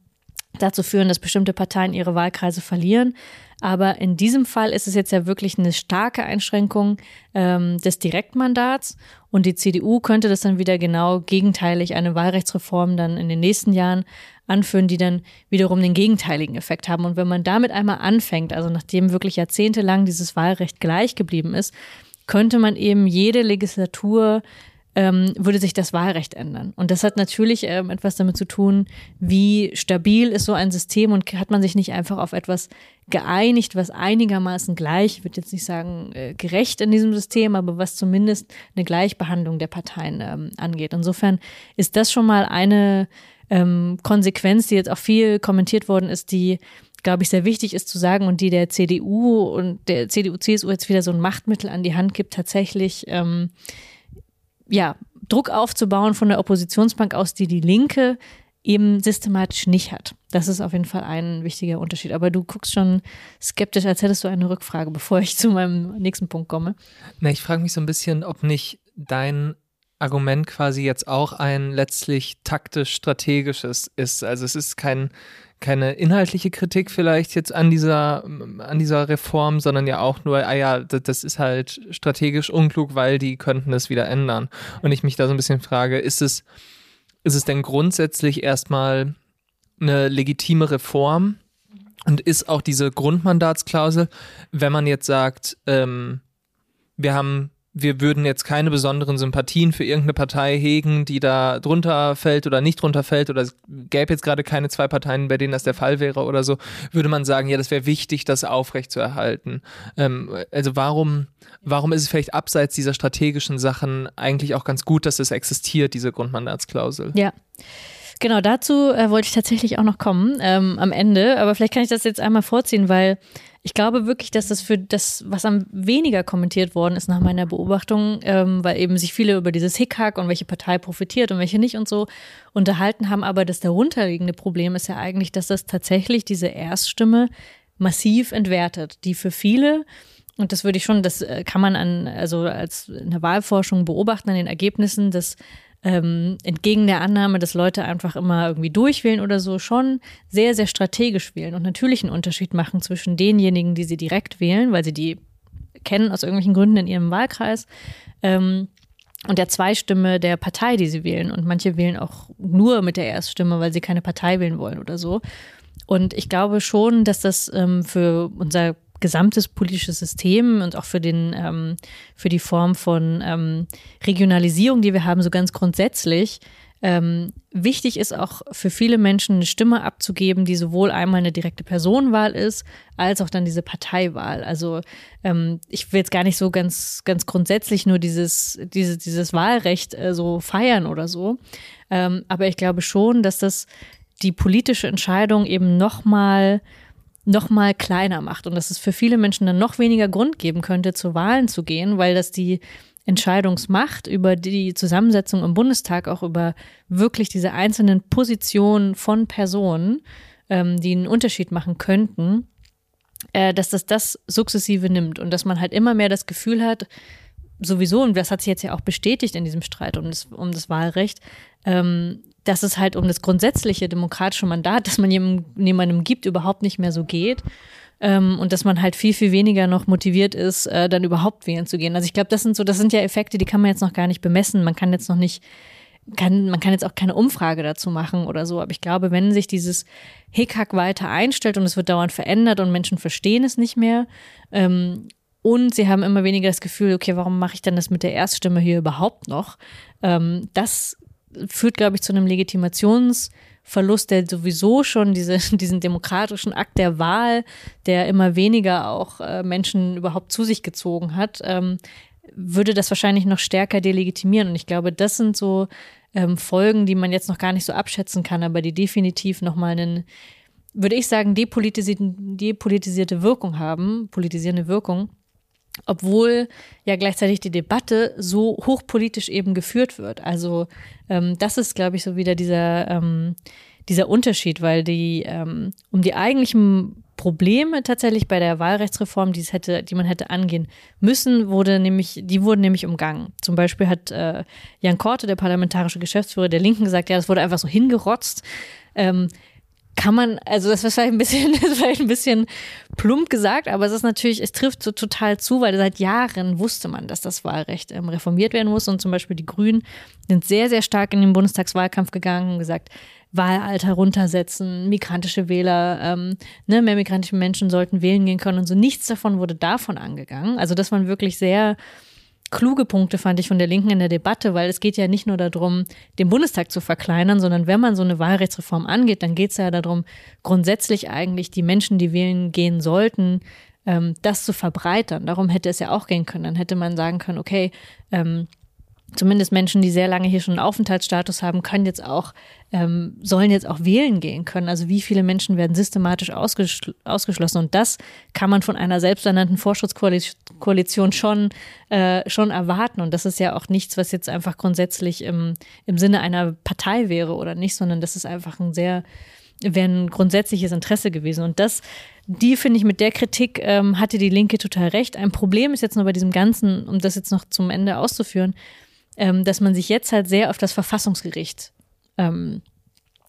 dazu führen, dass bestimmte Parteien ihre Wahlkreise verlieren. Aber in diesem Fall ist es jetzt ja wirklich eine starke Einschränkung ähm, des Direktmandats. Und die CDU könnte das dann wieder genau gegenteilig eine Wahlrechtsreform dann in den nächsten Jahren anführen, die dann wiederum den gegenteiligen Effekt haben. Und wenn man damit einmal anfängt, also nachdem wirklich jahrzehntelang dieses Wahlrecht gleich geblieben ist, könnte man eben jede Legislatur ähm, würde sich das Wahlrecht ändern. Und das hat natürlich ähm, etwas damit zu tun, wie stabil ist so ein System und hat man sich nicht einfach auf etwas geeinigt, was einigermaßen gleich, ich würde jetzt nicht sagen äh, gerecht in diesem System, aber was zumindest eine Gleichbehandlung der Parteien ähm, angeht. Insofern ist das schon mal eine ähm, Konsequenz, die jetzt auch viel kommentiert worden ist, die glaube ich, sehr wichtig ist zu sagen und die der CDU und der CDU, CSU jetzt wieder so ein Machtmittel an die Hand gibt, tatsächlich ähm, ja, Druck aufzubauen von der Oppositionsbank aus, die die Linke eben systematisch nicht hat. Das ist auf jeden Fall ein wichtiger Unterschied. Aber du guckst schon skeptisch, als hättest du eine Rückfrage, (laughs) bevor ich zu meinem nächsten Punkt komme. Na, ich frage mich so ein bisschen, ob nicht dein Argument quasi jetzt auch ein letztlich taktisch-strategisches ist. Also es ist kein, keine inhaltliche Kritik vielleicht jetzt an dieser, an dieser Reform, sondern ja auch nur, ah ja, das ist halt strategisch unklug, weil die könnten es wieder ändern. Und ich mich da so ein bisschen frage, ist es, ist es denn grundsätzlich erstmal eine legitime Reform? Und ist auch diese Grundmandatsklausel, wenn man jetzt sagt, ähm, wir haben wir würden jetzt keine besonderen Sympathien für irgendeine Partei hegen, die da drunter fällt oder nicht drunter fällt oder es gäbe jetzt gerade keine zwei Parteien, bei denen das der Fall wäre oder so, würde man sagen, ja, das wäre wichtig, das aufrechtzuerhalten. Ähm, also warum, warum ist es vielleicht abseits dieser strategischen Sachen eigentlich auch ganz gut, dass es existiert, diese Grundmandatsklausel? Ja. Genau, dazu äh, wollte ich tatsächlich auch noch kommen ähm, am Ende, aber vielleicht kann ich das jetzt einmal vorziehen, weil ich glaube wirklich, dass das für das, was am weniger kommentiert worden ist nach meiner Beobachtung, ähm, weil eben sich viele über dieses Hickhack und welche Partei profitiert und welche nicht und so unterhalten haben, aber das darunterliegende Problem ist ja eigentlich, dass das tatsächlich diese Erststimme massiv entwertet, die für viele und das würde ich schon, das äh, kann man an, also als in der Wahlforschung beobachten an den Ergebnissen, dass ähm, entgegen der Annahme, dass Leute einfach immer irgendwie durchwählen oder so, schon sehr, sehr strategisch wählen und natürlich einen Unterschied machen zwischen denjenigen, die sie direkt wählen, weil sie die kennen aus irgendwelchen Gründen in ihrem Wahlkreis. Ähm, und der Zweistimme der Partei, die sie wählen. Und manche wählen auch nur mit der Erststimme, weil sie keine Partei wählen wollen oder so. Und ich glaube schon, dass das ähm, für unser gesamtes politisches System und auch für den ähm, für die Form von ähm, Regionalisierung, die wir haben, so ganz grundsätzlich ähm, wichtig ist auch für viele Menschen eine Stimme abzugeben, die sowohl einmal eine direkte Personenwahl ist, als auch dann diese Parteiwahl. Also ähm, ich will jetzt gar nicht so ganz, ganz grundsätzlich nur dieses, diese, dieses Wahlrecht äh, so feiern oder so. Ähm, aber ich glaube schon, dass das die politische Entscheidung eben nochmal noch mal kleiner macht und dass es für viele Menschen dann noch weniger Grund geben könnte, zu Wahlen zu gehen, weil das die Entscheidungsmacht über die Zusammensetzung im Bundestag, auch über wirklich diese einzelnen Positionen von Personen, ähm, die einen Unterschied machen könnten, äh, dass das das sukzessive nimmt und dass man halt immer mehr das Gefühl hat, sowieso, und das hat sich jetzt ja auch bestätigt in diesem Streit um das, um das Wahlrecht, ähm, dass es halt um das grundsätzliche demokratische Mandat, das man jemandem, jemandem gibt, überhaupt nicht mehr so geht. Ähm, und dass man halt viel, viel weniger noch motiviert ist, äh, dann überhaupt wählen zu gehen. Also ich glaube, das sind so, das sind ja Effekte, die kann man jetzt noch gar nicht bemessen. Man kann jetzt noch nicht, kann, man kann jetzt auch keine Umfrage dazu machen oder so. Aber ich glaube, wenn sich dieses Hickhack weiter einstellt und es wird dauernd verändert und Menschen verstehen es nicht mehr, ähm, und sie haben immer weniger das Gefühl, okay, warum mache ich denn das mit der Erststimme hier überhaupt noch? Ähm, das führt, glaube ich, zu einem Legitimationsverlust, der sowieso schon diese, (laughs) diesen demokratischen Akt der Wahl, der immer weniger auch äh, Menschen überhaupt zu sich gezogen hat, ähm, würde das wahrscheinlich noch stärker delegitimieren. Und ich glaube, das sind so ähm, Folgen, die man jetzt noch gar nicht so abschätzen kann, aber die definitiv nochmal einen, würde ich sagen, depolitisierte Wirkung haben, politisierende Wirkung obwohl ja gleichzeitig die Debatte so hochpolitisch eben geführt wird. Also ähm, das ist, glaube ich, so wieder dieser, ähm, dieser Unterschied, weil die ähm, um die eigentlichen Probleme tatsächlich bei der Wahlrechtsreform, die es hätte, die man hätte angehen müssen, wurde nämlich, die wurden nämlich umgangen. Zum Beispiel hat äh, Jan Korte, der parlamentarische Geschäftsführer der Linken, gesagt, ja, das wurde einfach so hingerotzt. Ähm, kann man, also das ist vielleicht ein bisschen, (laughs) das ist vielleicht ein bisschen plump gesagt, aber es ist natürlich, es trifft so total zu, weil seit Jahren wusste man, dass das Wahlrecht ähm, reformiert werden muss und zum Beispiel die Grünen sind sehr, sehr stark in den Bundestagswahlkampf gegangen und gesagt, Wahlalter runtersetzen, migrantische Wähler, ähm, ne, mehr migrantische Menschen sollten wählen gehen können und so. Nichts davon wurde davon angegangen. Also das waren wirklich sehr kluge Punkte fand ich von der Linken in der Debatte, weil es geht ja nicht nur darum, den Bundestag zu verkleinern, sondern wenn man so eine Wahlrechtsreform angeht, dann geht es ja darum, grundsätzlich eigentlich die Menschen, die wählen gehen sollten, ähm, das zu verbreitern. Darum hätte es ja auch gehen können. Dann hätte man sagen können, okay, ähm, zumindest Menschen, die sehr lange hier schon einen Aufenthaltsstatus haben, können jetzt auch, ähm, sollen jetzt auch wählen gehen können. Also wie viele Menschen werden systematisch ausgeschl ausgeschlossen? Und das kann man von einer selbsternannten Vorschutzkoalition schon, äh, schon erwarten. Und das ist ja auch nichts, was jetzt einfach grundsätzlich im, im Sinne einer Partei wäre oder nicht, sondern das ist einfach ein sehr, wäre ein grundsätzliches Interesse gewesen. Und das, die finde ich mit der Kritik ähm, hatte die Linke total recht. Ein Problem ist jetzt nur bei diesem Ganzen, um das jetzt noch zum Ende auszuführen, ähm, dass man sich jetzt halt sehr auf das Verfassungsgericht ähm,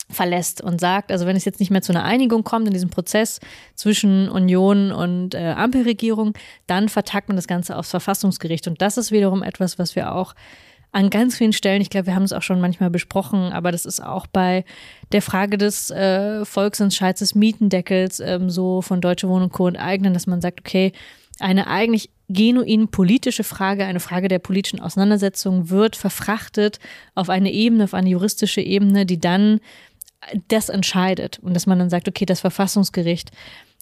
verlässt und sagt, also wenn es jetzt nicht mehr zu einer Einigung kommt in diesem Prozess zwischen Union und äh, Ampelregierung, dann vertagt man das Ganze aufs Verfassungsgericht. Und das ist wiederum etwas, was wir auch an ganz vielen Stellen, ich glaube, wir haben es auch schon manchmal besprochen, aber das ist auch bei der Frage des äh, Volksentscheids des Mietendeckels ähm, so von Deutsche Wohnung Co. enteignen, dass man sagt, okay, eine eigentlich genuin politische Frage, eine Frage der politischen Auseinandersetzung wird verfrachtet auf eine Ebene, auf eine juristische Ebene, die dann das entscheidet. Und dass man dann sagt, okay, das Verfassungsgericht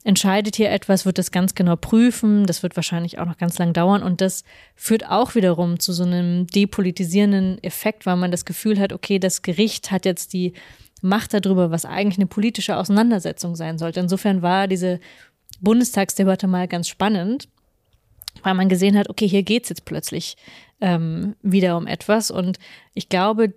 entscheidet hier etwas, wird das ganz genau prüfen, das wird wahrscheinlich auch noch ganz lang dauern. Und das führt auch wiederum zu so einem depolitisierenden Effekt, weil man das Gefühl hat, okay, das Gericht hat jetzt die Macht darüber, was eigentlich eine politische Auseinandersetzung sein sollte. Insofern war diese Bundestagsdebatte mal ganz spannend, weil man gesehen hat, okay, hier geht's jetzt plötzlich ähm, wieder um etwas. Und ich glaube,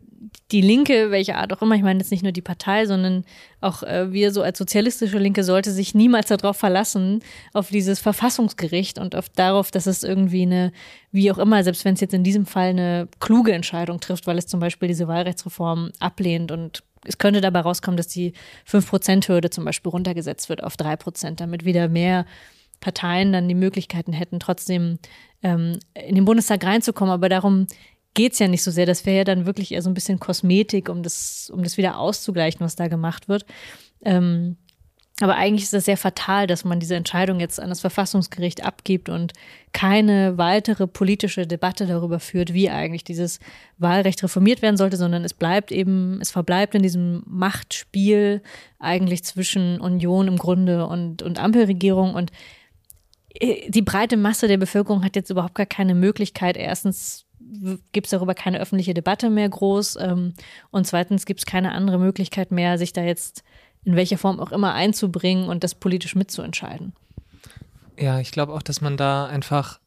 die Linke, welche Art auch immer, ich meine jetzt nicht nur die Partei, sondern auch äh, wir so als sozialistische Linke sollte sich niemals darauf verlassen, auf dieses Verfassungsgericht und auf darauf, dass es irgendwie eine, wie auch immer, selbst wenn es jetzt in diesem Fall eine kluge Entscheidung trifft, weil es zum Beispiel diese Wahlrechtsreform ablehnt und es könnte dabei rauskommen, dass die 5%-Hürde zum Beispiel runtergesetzt wird auf 3%, damit wieder mehr Parteien dann die Möglichkeiten hätten, trotzdem ähm, in den Bundestag reinzukommen. Aber darum geht es ja nicht so sehr. Das wäre ja dann wirklich eher so ein bisschen Kosmetik, um das, um das wieder auszugleichen, was da gemacht wird. Ähm, aber eigentlich ist das sehr fatal, dass man diese Entscheidung jetzt an das Verfassungsgericht abgibt und keine weitere politische Debatte darüber führt, wie eigentlich dieses Wahlrecht reformiert werden sollte, sondern es bleibt eben, es verbleibt in diesem Machtspiel eigentlich zwischen Union im Grunde und, und Ampelregierung und die breite Masse der Bevölkerung hat jetzt überhaupt gar keine Möglichkeit, erstens gibt es darüber keine öffentliche Debatte mehr groß ähm, und zweitens gibt es keine andere Möglichkeit mehr, sich da jetzt in welcher Form auch immer einzubringen und das politisch mitzuentscheiden. Ja, ich glaube auch, dass man da einfach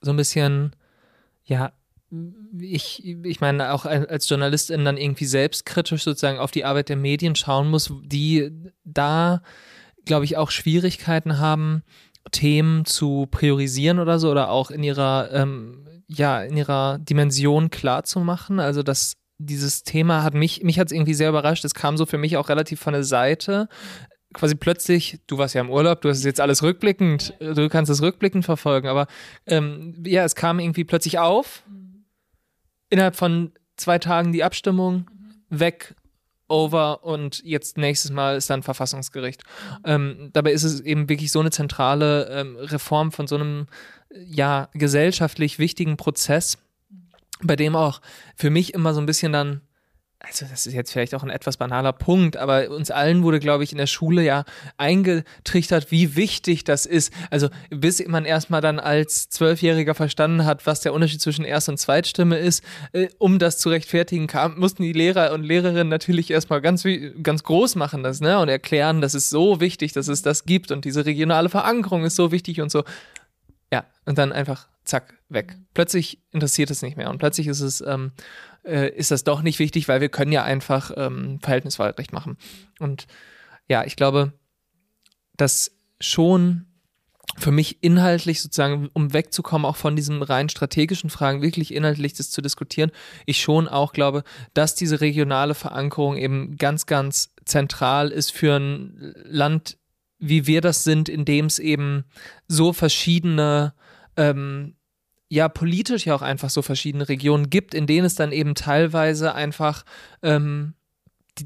so ein bisschen, ja, ich, ich meine, auch als Journalistin dann irgendwie selbstkritisch sozusagen auf die Arbeit der Medien schauen muss, die da, glaube ich, auch Schwierigkeiten haben, Themen zu priorisieren oder so oder auch in ihrer, ähm, ja, in ihrer Dimension klar zu machen. Also das, dieses Thema hat mich, mich hat es irgendwie sehr überrascht. Es kam so für mich auch relativ von der Seite. Quasi plötzlich, du warst ja im Urlaub, du hast jetzt alles rückblickend, du kannst es rückblickend verfolgen, aber ähm, ja, es kam irgendwie plötzlich auf. Innerhalb von zwei Tagen die Abstimmung, weg, over und jetzt nächstes Mal ist dann Verfassungsgericht. Ähm, dabei ist es eben wirklich so eine zentrale ähm, Reform von so einem ja gesellschaftlich wichtigen Prozess, bei dem auch für mich immer so ein bisschen dann also das ist jetzt vielleicht auch ein etwas banaler Punkt, aber uns allen wurde, glaube ich, in der Schule ja eingetrichtert, wie wichtig das ist. Also bis man erstmal dann als Zwölfjähriger verstanden hat, was der Unterschied zwischen Erst- und Zweitstimme ist, äh, um das zu rechtfertigen, kam, mussten die Lehrer und Lehrerinnen natürlich erstmal ganz, ganz groß machen das, ne? Und erklären, das ist so wichtig, dass es das gibt und diese regionale Verankerung ist so wichtig und so. Ja, und dann einfach zack, weg. Plötzlich interessiert es nicht mehr und plötzlich ist es ähm, äh, ist das doch nicht wichtig, weil wir können ja einfach ähm, Verhältniswahlrecht machen. Und ja, ich glaube, dass schon für mich inhaltlich sozusagen, um wegzukommen auch von diesen rein strategischen Fragen, wirklich inhaltlich das zu diskutieren, ich schon auch glaube, dass diese regionale Verankerung eben ganz, ganz zentral ist für ein Land, wie wir das sind, in dem es eben so verschiedene ähm, ja politisch ja auch einfach so verschiedene Regionen gibt, in denen es dann eben teilweise einfach ähm,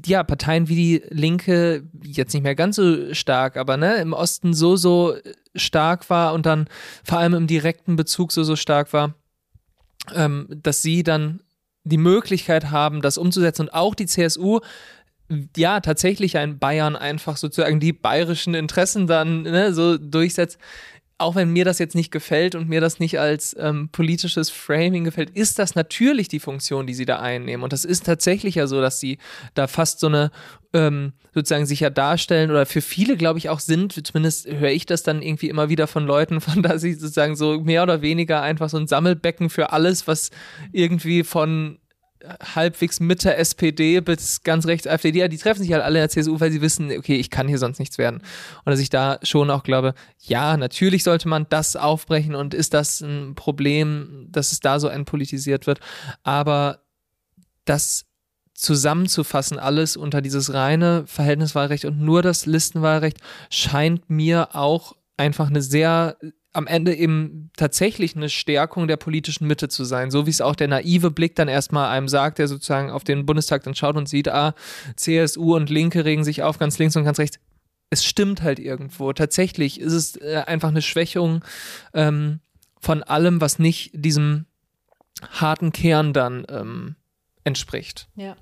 ja, Parteien wie die Linke jetzt nicht mehr ganz so stark, aber ne, im Osten so, so stark war und dann vor allem im direkten Bezug so, so stark war, ähm, dass sie dann die Möglichkeit haben, das umzusetzen und auch die CSU ja tatsächlich in Bayern einfach sozusagen die bayerischen Interessen dann ne, so durchsetzt auch wenn mir das jetzt nicht gefällt und mir das nicht als ähm, politisches Framing gefällt, ist das natürlich die Funktion, die sie da einnehmen. Und das ist tatsächlich ja so, dass sie da fast so eine ähm, sozusagen sich ja darstellen oder für viele, glaube ich, auch sind, zumindest höre ich das dann irgendwie immer wieder von Leuten, (laughs) von da sie sozusagen so mehr oder weniger einfach so ein Sammelbecken für alles, was irgendwie von halbwegs Mitte SPD bis ganz rechts AfD, die treffen sich halt alle in der CSU, weil sie wissen, okay, ich kann hier sonst nichts werden. Und dass ich da schon auch glaube, ja, natürlich sollte man das aufbrechen und ist das ein Problem, dass es da so entpolitisiert wird. Aber das zusammenzufassen, alles unter dieses reine Verhältniswahlrecht und nur das Listenwahlrecht scheint mir auch einfach eine sehr am Ende eben tatsächlich eine Stärkung der politischen Mitte zu sein, so wie es auch der naive Blick dann erstmal einem sagt, der sozusagen auf den Bundestag dann schaut und sieht, ah, CSU und Linke regen sich auf, ganz links und ganz rechts. Es stimmt halt irgendwo. Tatsächlich ist es äh, einfach eine Schwächung ähm, von allem, was nicht diesem harten Kern dann ähm, entspricht. Ja.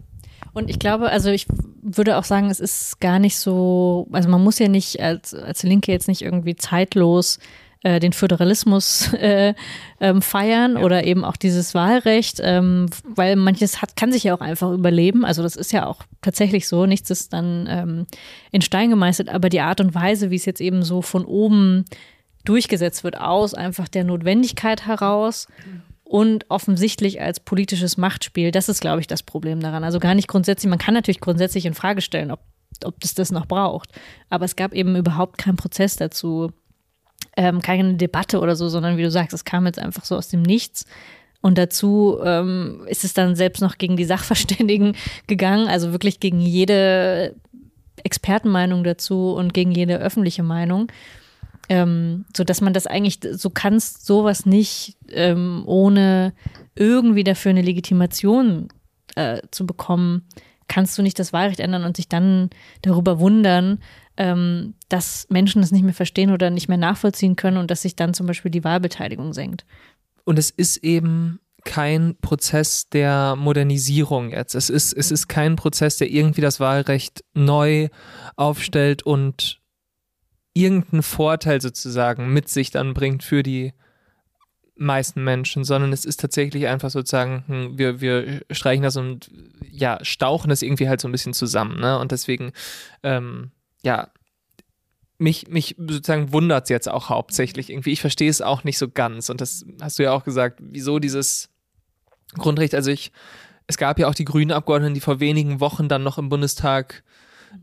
Und ich glaube, also ich würde auch sagen, es ist gar nicht so, also man muss ja nicht als, als Linke jetzt nicht irgendwie zeitlos äh, den Föderalismus (laughs) äh, ähm, feiern ja. oder eben auch dieses Wahlrecht, ähm, weil manches hat, kann sich ja auch einfach überleben. Also das ist ja auch tatsächlich so. Nichts ist dann ähm, in Stein gemeißelt, aber die Art und Weise, wie es jetzt eben so von oben durchgesetzt wird, aus einfach der Notwendigkeit heraus und offensichtlich als politisches Machtspiel. Das ist, glaube ich, das Problem daran. Also gar nicht grundsätzlich, man kann natürlich grundsätzlich in Frage stellen, ob, ob es das noch braucht. Aber es gab eben überhaupt keinen Prozess dazu, ähm, keine Debatte oder so, sondern wie du sagst, es kam jetzt einfach so aus dem Nichts. Und dazu ähm, ist es dann selbst noch gegen die Sachverständigen (laughs) gegangen, also wirklich gegen jede Expertenmeinung dazu und gegen jede öffentliche Meinung. Ähm, so dass man das eigentlich, so kannst sowas nicht ähm, ohne irgendwie dafür eine Legitimation äh, zu bekommen, kannst du nicht das Wahlrecht ändern und sich dann darüber wundern, ähm, dass Menschen das nicht mehr verstehen oder nicht mehr nachvollziehen können und dass sich dann zum Beispiel die Wahlbeteiligung senkt. Und es ist eben kein Prozess der Modernisierung jetzt. Es ist, es ist kein Prozess, der irgendwie das Wahlrecht neu aufstellt und irgendeinen Vorteil sozusagen mit sich dann bringt für die meisten Menschen, sondern es ist tatsächlich einfach sozusagen, hm, wir, wir streichen das und ja, stauchen das irgendwie halt so ein bisschen zusammen. Ne? Und deswegen, ähm, ja, mich, mich sozusagen wundert es jetzt auch hauptsächlich irgendwie. Ich verstehe es auch nicht so ganz. Und das hast du ja auch gesagt, wieso dieses Grundrecht, also ich, es gab ja auch die grünen Abgeordneten, die vor wenigen Wochen dann noch im Bundestag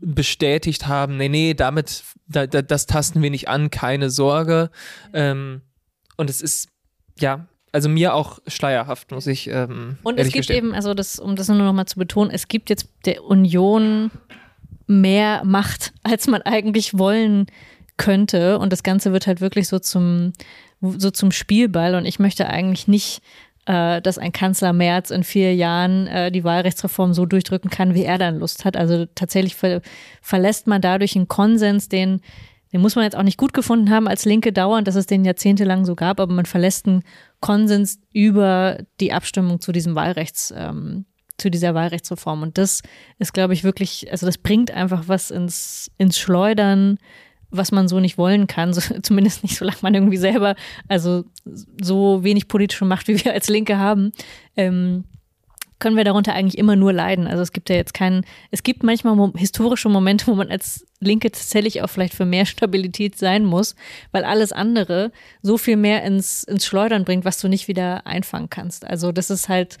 bestätigt haben, nee, nee, damit, da, da, das tasten wir nicht an, keine Sorge. Ähm, und es ist, ja, also mir auch schleierhaft, muss ich. Ähm, und es gibt gestehen. eben, also das, um das nur noch mal zu betonen, es gibt jetzt der Union mehr Macht, (laughs) als man eigentlich wollen könnte. Und das Ganze wird halt wirklich so zum, so zum Spielball. Und ich möchte eigentlich nicht äh, dass ein Kanzler Merz in vier Jahren äh, die Wahlrechtsreform so durchdrücken kann, wie er dann Lust hat. Also tatsächlich ver verlässt man dadurch einen Konsens, den, den muss man jetzt auch nicht gut gefunden haben als Linke dauernd, dass es den jahrzehntelang so gab, aber man verlässt einen Konsens über die Abstimmung zu diesem Wahlrechts, ähm, zu dieser Wahlrechtsreform. Und das ist, glaube ich, wirklich, also das bringt einfach was ins, ins Schleudern was man so nicht wollen kann, (laughs) so, zumindest nicht solange man irgendwie selber, also so wenig politische Macht, wie wir als Linke haben, ähm, können wir darunter eigentlich immer nur leiden. Also es gibt ja jetzt keinen, es gibt manchmal mo historische Momente, wo man als Linke tatsächlich auch vielleicht für mehr Stabilität sein muss, weil alles andere so viel mehr ins, ins Schleudern bringt, was du nicht wieder einfangen kannst. Also das ist halt,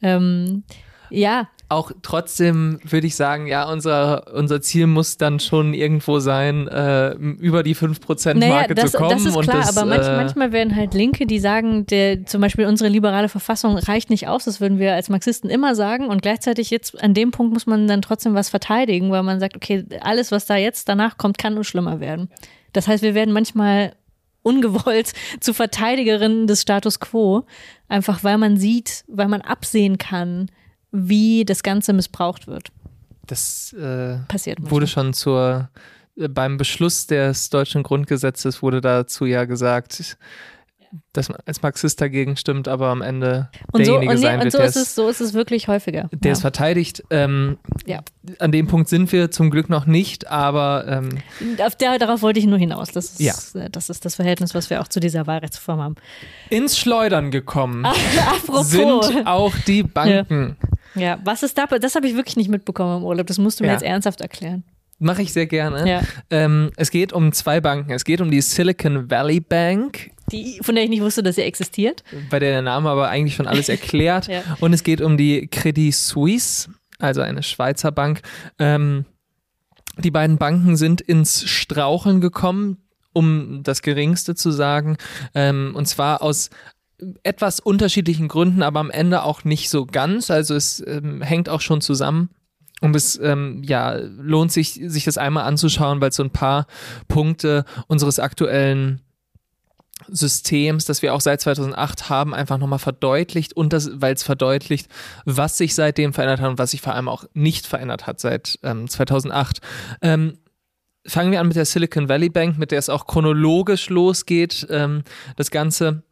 ähm, ja, auch trotzdem würde ich sagen, ja, unser, unser Ziel muss dann schon irgendwo sein, äh, über die 5%-Marke naja, das, zu kommen. Das ist klar, das, aber manch, äh, manchmal werden halt Linke, die sagen, der, zum Beispiel unsere liberale Verfassung reicht nicht aus, das würden wir als Marxisten immer sagen. Und gleichzeitig jetzt an dem Punkt muss man dann trotzdem was verteidigen, weil man sagt, okay, alles, was da jetzt danach kommt, kann nur schlimmer werden. Das heißt, wir werden manchmal ungewollt (laughs) zu Verteidigerinnen des Status quo, einfach weil man sieht, weil man absehen kann, wie das Ganze missbraucht wird. Das äh, Passiert wurde schon zur, äh, beim Beschluss des deutschen Grundgesetzes wurde dazu ja gesagt, dass man als Marxist dagegen stimmt, aber am Ende und derjenige so, und sein nee, wird. Und so ist, es, so ist es wirklich häufiger. Der ja. ist verteidigt. Ähm, ja. An dem Punkt sind wir zum Glück noch nicht, aber ähm, Auf der, darauf wollte ich nur hinaus. Das ist, ja. Äh, das ist das Verhältnis, was wir auch zu dieser Wahlrechtsreform haben. Ins Schleudern gekommen (laughs) sind auch die Banken. Ja. Ja, was ist da? Das habe ich wirklich nicht mitbekommen im Urlaub. Das musst du mir ja. jetzt ernsthaft erklären. Mache ich sehr gerne. Ja. Ähm, es geht um zwei Banken. Es geht um die Silicon Valley Bank die, von der ich nicht wusste, dass sie existiert. bei der der Name aber eigentlich schon alles erklärt. (laughs) Ja. Und es geht um die Credit Suisse, also eine Schweizer Bank. Ähm, die beiden Banken sind ins Straucheln gekommen, um das Geringste zu sagen. Ähm, und zwar aus etwas unterschiedlichen Gründen, aber am Ende auch nicht so ganz. Also es ähm, hängt auch schon zusammen. Und es ähm, ja, lohnt sich, sich das einmal anzuschauen, weil es so ein paar Punkte unseres aktuellen Systems, das wir auch seit 2008 haben, einfach nochmal verdeutlicht und weil es verdeutlicht, was sich seitdem verändert hat und was sich vor allem auch nicht verändert hat seit ähm, 2008. Ähm, fangen wir an mit der Silicon Valley Bank, mit der es auch chronologisch losgeht. Ähm, das Ganze,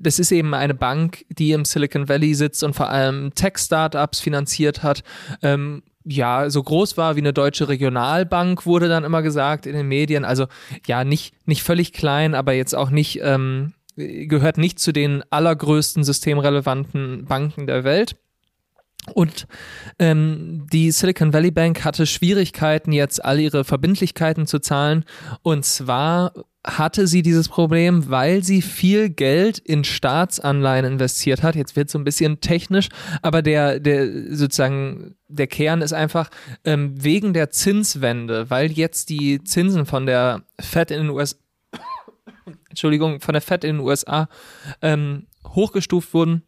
das ist eben eine Bank, die im Silicon Valley sitzt und vor allem Tech-Startups finanziert hat. Ähm, ja, so groß war wie eine deutsche Regionalbank, wurde dann immer gesagt in den Medien. Also ja, nicht, nicht völlig klein, aber jetzt auch nicht, ähm, gehört nicht zu den allergrößten systemrelevanten Banken der Welt. Und ähm, die Silicon Valley Bank hatte Schwierigkeiten, jetzt all ihre Verbindlichkeiten zu zahlen. Und zwar hatte sie dieses Problem, weil sie viel Geld in Staatsanleihen investiert hat. Jetzt wird so ein bisschen technisch, aber der, der sozusagen der Kern ist einfach ähm, wegen der Zinswende, weil jetzt die Zinsen von der Fed in den USA, (coughs) Entschuldigung, von der Fed in den USA ähm, hochgestuft wurden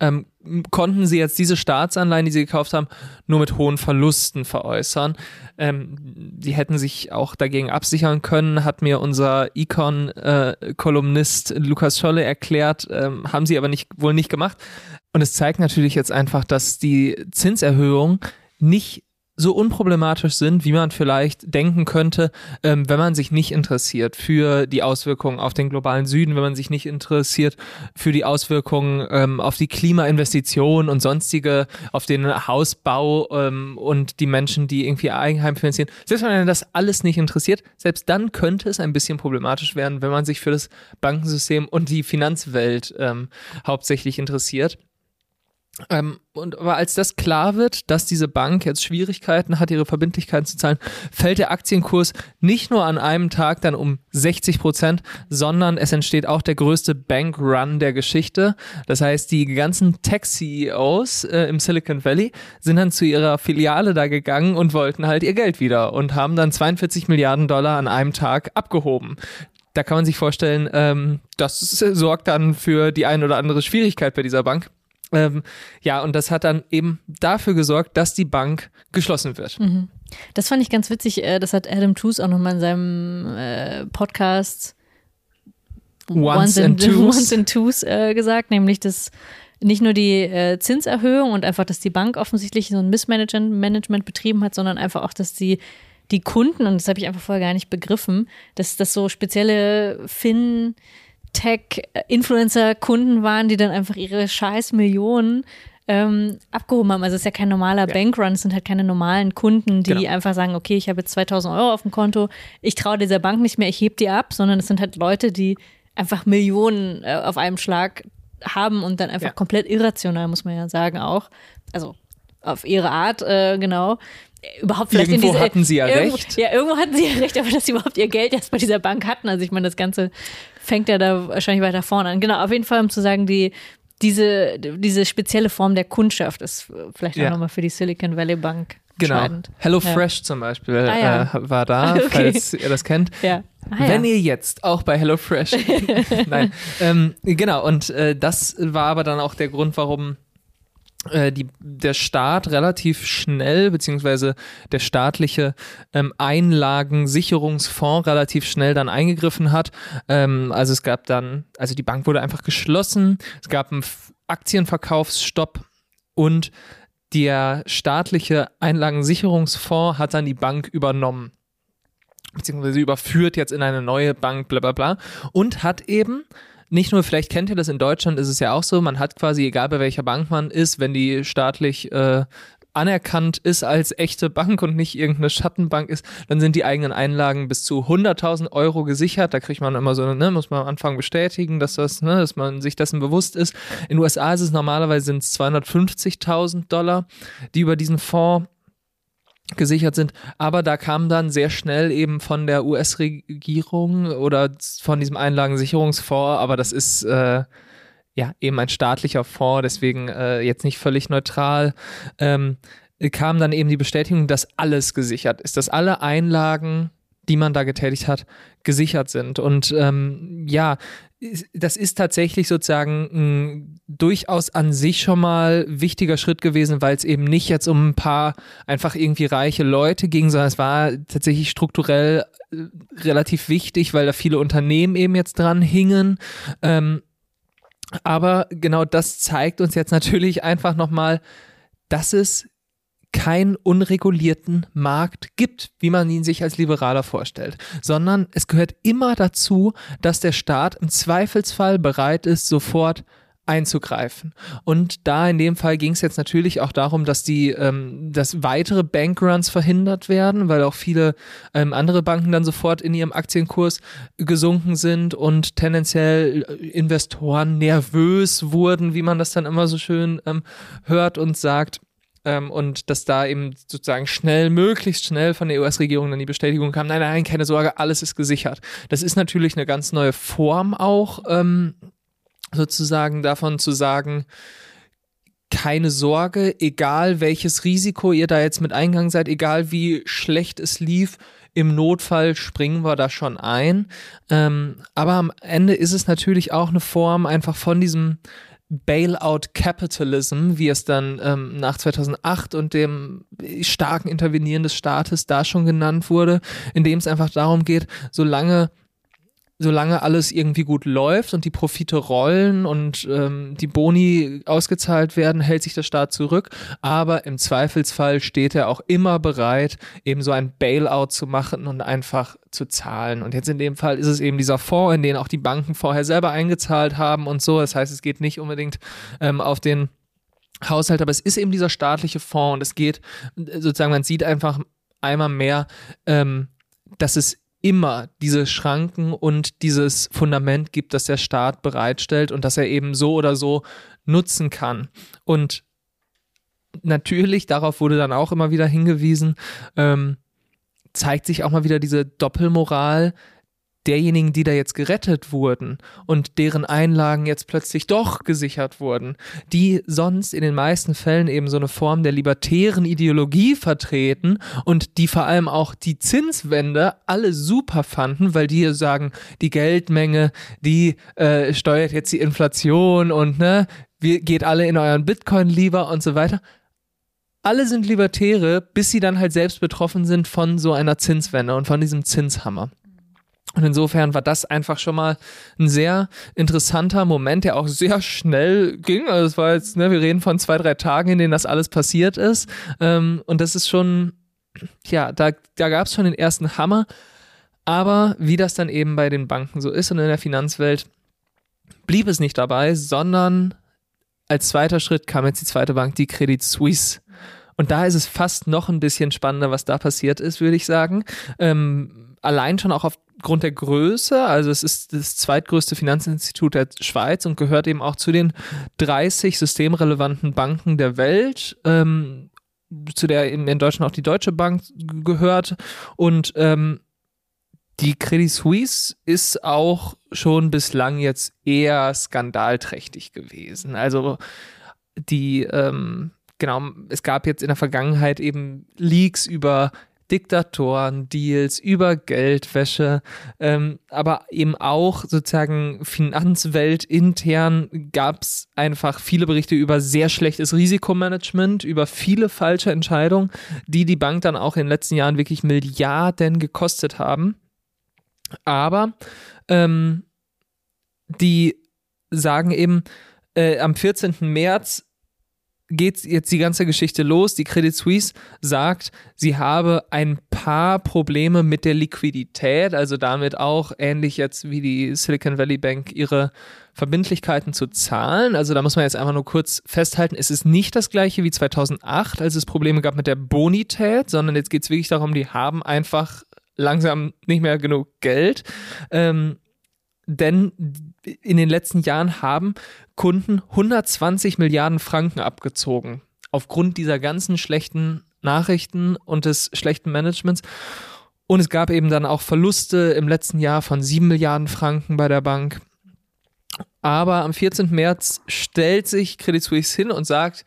ähm, konnten sie jetzt diese Staatsanleihen, die sie gekauft haben, nur mit hohen Verlusten veräußern. Ähm, die hätten sich auch dagegen absichern können, hat mir unser Econ-Kolumnist äh, Lukas Scholle erklärt, ähm, haben sie aber nicht, wohl nicht gemacht. Und es zeigt natürlich jetzt einfach, dass die Zinserhöhung nicht so unproblematisch sind, wie man vielleicht denken könnte, ähm, wenn man sich nicht interessiert für die Auswirkungen auf den globalen Süden, wenn man sich nicht interessiert für die Auswirkungen ähm, auf die Klimainvestitionen und sonstige, auf den Hausbau ähm, und die Menschen, die irgendwie Eigenheim finanzieren. Selbst wenn man das alles nicht interessiert, selbst dann könnte es ein bisschen problematisch werden, wenn man sich für das Bankensystem und die Finanzwelt ähm, hauptsächlich interessiert. Ähm, und aber als das klar wird, dass diese Bank jetzt Schwierigkeiten hat, ihre Verbindlichkeiten zu zahlen, fällt der Aktienkurs nicht nur an einem Tag dann um 60 Prozent, sondern es entsteht auch der größte Bankrun der Geschichte. Das heißt, die ganzen Tech-CEOs äh, im Silicon Valley sind dann zu ihrer Filiale da gegangen und wollten halt ihr Geld wieder und haben dann 42 Milliarden Dollar an einem Tag abgehoben da kann man sich vorstellen, ähm, das sorgt dann für die ein oder andere Schwierigkeit bei dieser Bank. Ähm, ja, und das hat dann eben dafür gesorgt, dass die Bank geschlossen wird. Mhm. Das fand ich ganz witzig. äh, Das hat Adam Tooze auch nochmal in seinem äh, Podcast Once and (laughs) Twos. Once and Twos äh, gesagt, nämlich dass nicht nur die äh, Zinserhöhung und einfach, dass die Bank offensichtlich so ein Missmanagement Management betrieben hat, sondern einfach auch, dass die die Kunden, und das habe ich einfach vorher gar nicht begriffen, dass das so spezielle Fin- Tech-Influencer-Kunden waren, die dann einfach ihre scheiß Millionen ähm, abgehoben haben. Also es ist ja kein normaler Ja. Bankrun, es sind halt keine normalen Kunden, die Genau. einfach sagen, okay, ich habe jetzt 2000 Euro auf dem Konto, ich traue dieser Bank nicht mehr, ich heb die ab, sondern es sind halt Leute, die einfach Millionen äh, auf einem Schlag haben und dann einfach Ja. komplett irrational, muss man ja sagen, auch. Also auf ihre Art, äh, genau. Überhaupt vielleicht Irgendwo in diese, hatten sie ja irgendwo, recht. Ja, irgendwo hatten sie ja recht, aber dass sie überhaupt ihr Geld erst bei dieser Bank hatten. Also ich meine, das Ganze fängt ja da wahrscheinlich weiter vorne an. Genau, auf jeden Fall, um zu sagen, die, diese, diese spezielle Form der Kundschaft ist vielleicht auch Ja. nochmal für die Silicon Valley Bank Genau. entscheidend. Hello Fresh zum Beispiel Ah, ja. äh, war da, (laughs) Okay. falls ihr das kennt. Ja. Ah, Wenn ja. ihr jetzt auch bei HelloFresh. (laughs) (laughs) Nein. Ähm, genau, und äh, das war aber dann auch der Grund, warum die, der Staat relativ schnell, beziehungsweise der staatliche ähm, Einlagensicherungsfonds relativ schnell dann eingegriffen hat. Ähm, also es gab dann, also die Bank wurde einfach geschlossen, es gab einen Aktienverkaufsstopp und der staatliche Einlagensicherungsfonds hat dann die Bank übernommen beziehungsweise überführt jetzt in eine neue Bank, bla bla bla. Und hat eben, nicht nur, vielleicht kennt ihr das in Deutschland, ist es ja auch so, man hat quasi, egal bei welcher Bank man ist, wenn die staatlich äh, anerkannt ist als echte Bank und nicht irgendeine Schattenbank ist, dann sind die eigenen Einlagen bis zu 100.000 Euro gesichert. Da kriegt man immer so, ne, muss man am Anfang bestätigen, dass das, ne, dass man sich dessen bewusst ist. In den USA ist es normalerweise sind es 250.000 Dollar, die über diesen Fonds gesichert sind. Aber da kam dann sehr schnell eben von der US-Regierung oder von diesem Einlagensicherungsfonds, aber das ist äh, ja eben ein staatlicher Fonds, deswegen äh, jetzt nicht völlig neutral, ähm, kam dann eben die Bestätigung, dass alles gesichert ist, dass alle Einlagen die man da getätigt hat, gesichert sind. Und ähm, ja, das ist tatsächlich sozusagen ein durchaus an sich schon mal wichtiger Schritt gewesen, weil es eben nicht jetzt um ein paar einfach irgendwie reiche Leute ging, sondern es war tatsächlich strukturell äh, relativ wichtig, weil da viele Unternehmen eben jetzt dran hingen. Ähm, aber genau das zeigt uns jetzt natürlich einfach nochmal, dass es keinen unregulierten Markt gibt, wie man ihn sich als Liberaler vorstellt, sondern es gehört immer dazu, dass der Staat im Zweifelsfall bereit ist, sofort einzugreifen. Und da in dem Fall ging es jetzt natürlich auch darum, dass die, ähm, dass weitere Bankruns verhindert werden, weil auch viele ähm, andere Banken dann sofort in ihrem Aktienkurs gesunken sind und tendenziell äh, Investoren nervös wurden, wie man das dann immer so schön ähm, hört und sagt ähm, und dass da eben sozusagen schnell, möglichst schnell von der US-Regierung dann die Bestätigung kam, nein, nein, keine Sorge, alles ist gesichert. Das ist natürlich eine ganz neue Form auch, ähm, sozusagen davon zu sagen, keine Sorge, egal welches Risiko ihr da jetzt mit eingegangen seid, egal wie schlecht es lief, im Notfall springen wir da schon ein. Ähm, aber am Ende ist es natürlich auch eine Form einfach von diesem Bailout Capitalism, wie es dann ähm, nach 2008 und dem starken Intervenieren des Staates da schon genannt wurde, in dem es einfach darum geht, solange solange alles irgendwie gut läuft und die Profite rollen und ähm, die Boni ausgezahlt werden, hält sich der Staat zurück. Aber im Zweifelsfall steht er auch immer bereit, eben so ein Bailout zu machen und einfach zu zahlen. Und jetzt in dem Fall ist es eben dieser Fonds, in den auch die Banken vorher selber eingezahlt haben und so. Das heißt, es geht nicht unbedingt ähm, auf den Haushalt, aber es ist eben dieser staatliche Fonds und es geht sozusagen, man sieht einfach einmal mehr, ähm, dass es immer diese Schranken und dieses Fundament gibt, das der Staat bereitstellt und das er eben so oder so nutzen kann. Und natürlich, darauf wurde dann auch immer wieder hingewiesen, ähm, zeigt sich auch mal wieder diese Doppelmoral, derjenigen, die da jetzt gerettet wurden und deren Einlagen jetzt plötzlich doch gesichert wurden, die sonst in den meisten Fällen eben so eine Form der libertären Ideologie vertreten und die vor allem auch die Zinswende alle super fanden, weil die sagen, die Geldmenge, die äh, steuert jetzt die Inflation und ne, geht alle in euren Bitcoin lieber und so weiter alle sind Libertäre, bis sie dann halt selbst betroffen sind von so einer Zinswende und von diesem Zinshammer. Und insofern war das einfach schon mal ein sehr interessanter Moment, der auch sehr schnell ging. Also es war jetzt, ne, wir reden von zwei, drei Tagen, in denen das alles passiert ist. Ähm, und das ist schon, ja, da, da gab es schon den ersten Hammer. Aber wie das dann eben bei den Banken so ist und in der Finanzwelt, blieb es nicht dabei, sondern als zweiter Schritt kam jetzt die zweite Bank, die Credit Suisse. Und da ist es fast noch ein bisschen spannender, was da passiert ist, würde ich sagen. Ähm, allein schon auch aufgrund der Größe, also es ist das zweitgrößte Finanzinstitut der Schweiz und gehört eben auch zu den 30 systemrelevanten Banken der Welt. Ähm, zu der eben in Deutschland auch die Deutsche Bank gehört und ähm, die Credit Suisse ist auch schon bislang jetzt eher skandalträchtig gewesen. Also die ähm, genau, es gab jetzt in der Vergangenheit eben Leaks über Diktatoren, Deals, über Geldwäsche, ähm, aber eben auch sozusagen Finanzwelt intern gab es einfach viele Berichte über sehr schlechtes Risikomanagement, über viele falsche Entscheidungen, die die Bank dann auch in den letzten Jahren wirklich Milliarden gekostet haben. Aber ähm, die sagen eben, äh, am 14. März geht jetzt die ganze Geschichte los. Die Credit Suisse sagt, sie habe ein paar Probleme mit der Liquidität, also damit auch ähnlich jetzt wie die Silicon Valley Bank ihre Verbindlichkeiten zu zahlen. Also da muss man jetzt einfach nur kurz festhalten, es ist nicht das gleiche wie 2008, als es Probleme gab mit der Bonität, sondern jetzt geht es wirklich darum, die haben einfach langsam nicht mehr genug Geld. Ähm, denn in den letzten Jahren haben Kunden 120 Milliarden Franken abgezogen aufgrund dieser ganzen schlechten Nachrichten und des schlechten Managements. Und es gab eben dann auch Verluste im letzten Jahr von 7 Milliarden Franken bei der Bank. Aber am 14. März stellt sich Credit Suisse hin und sagt,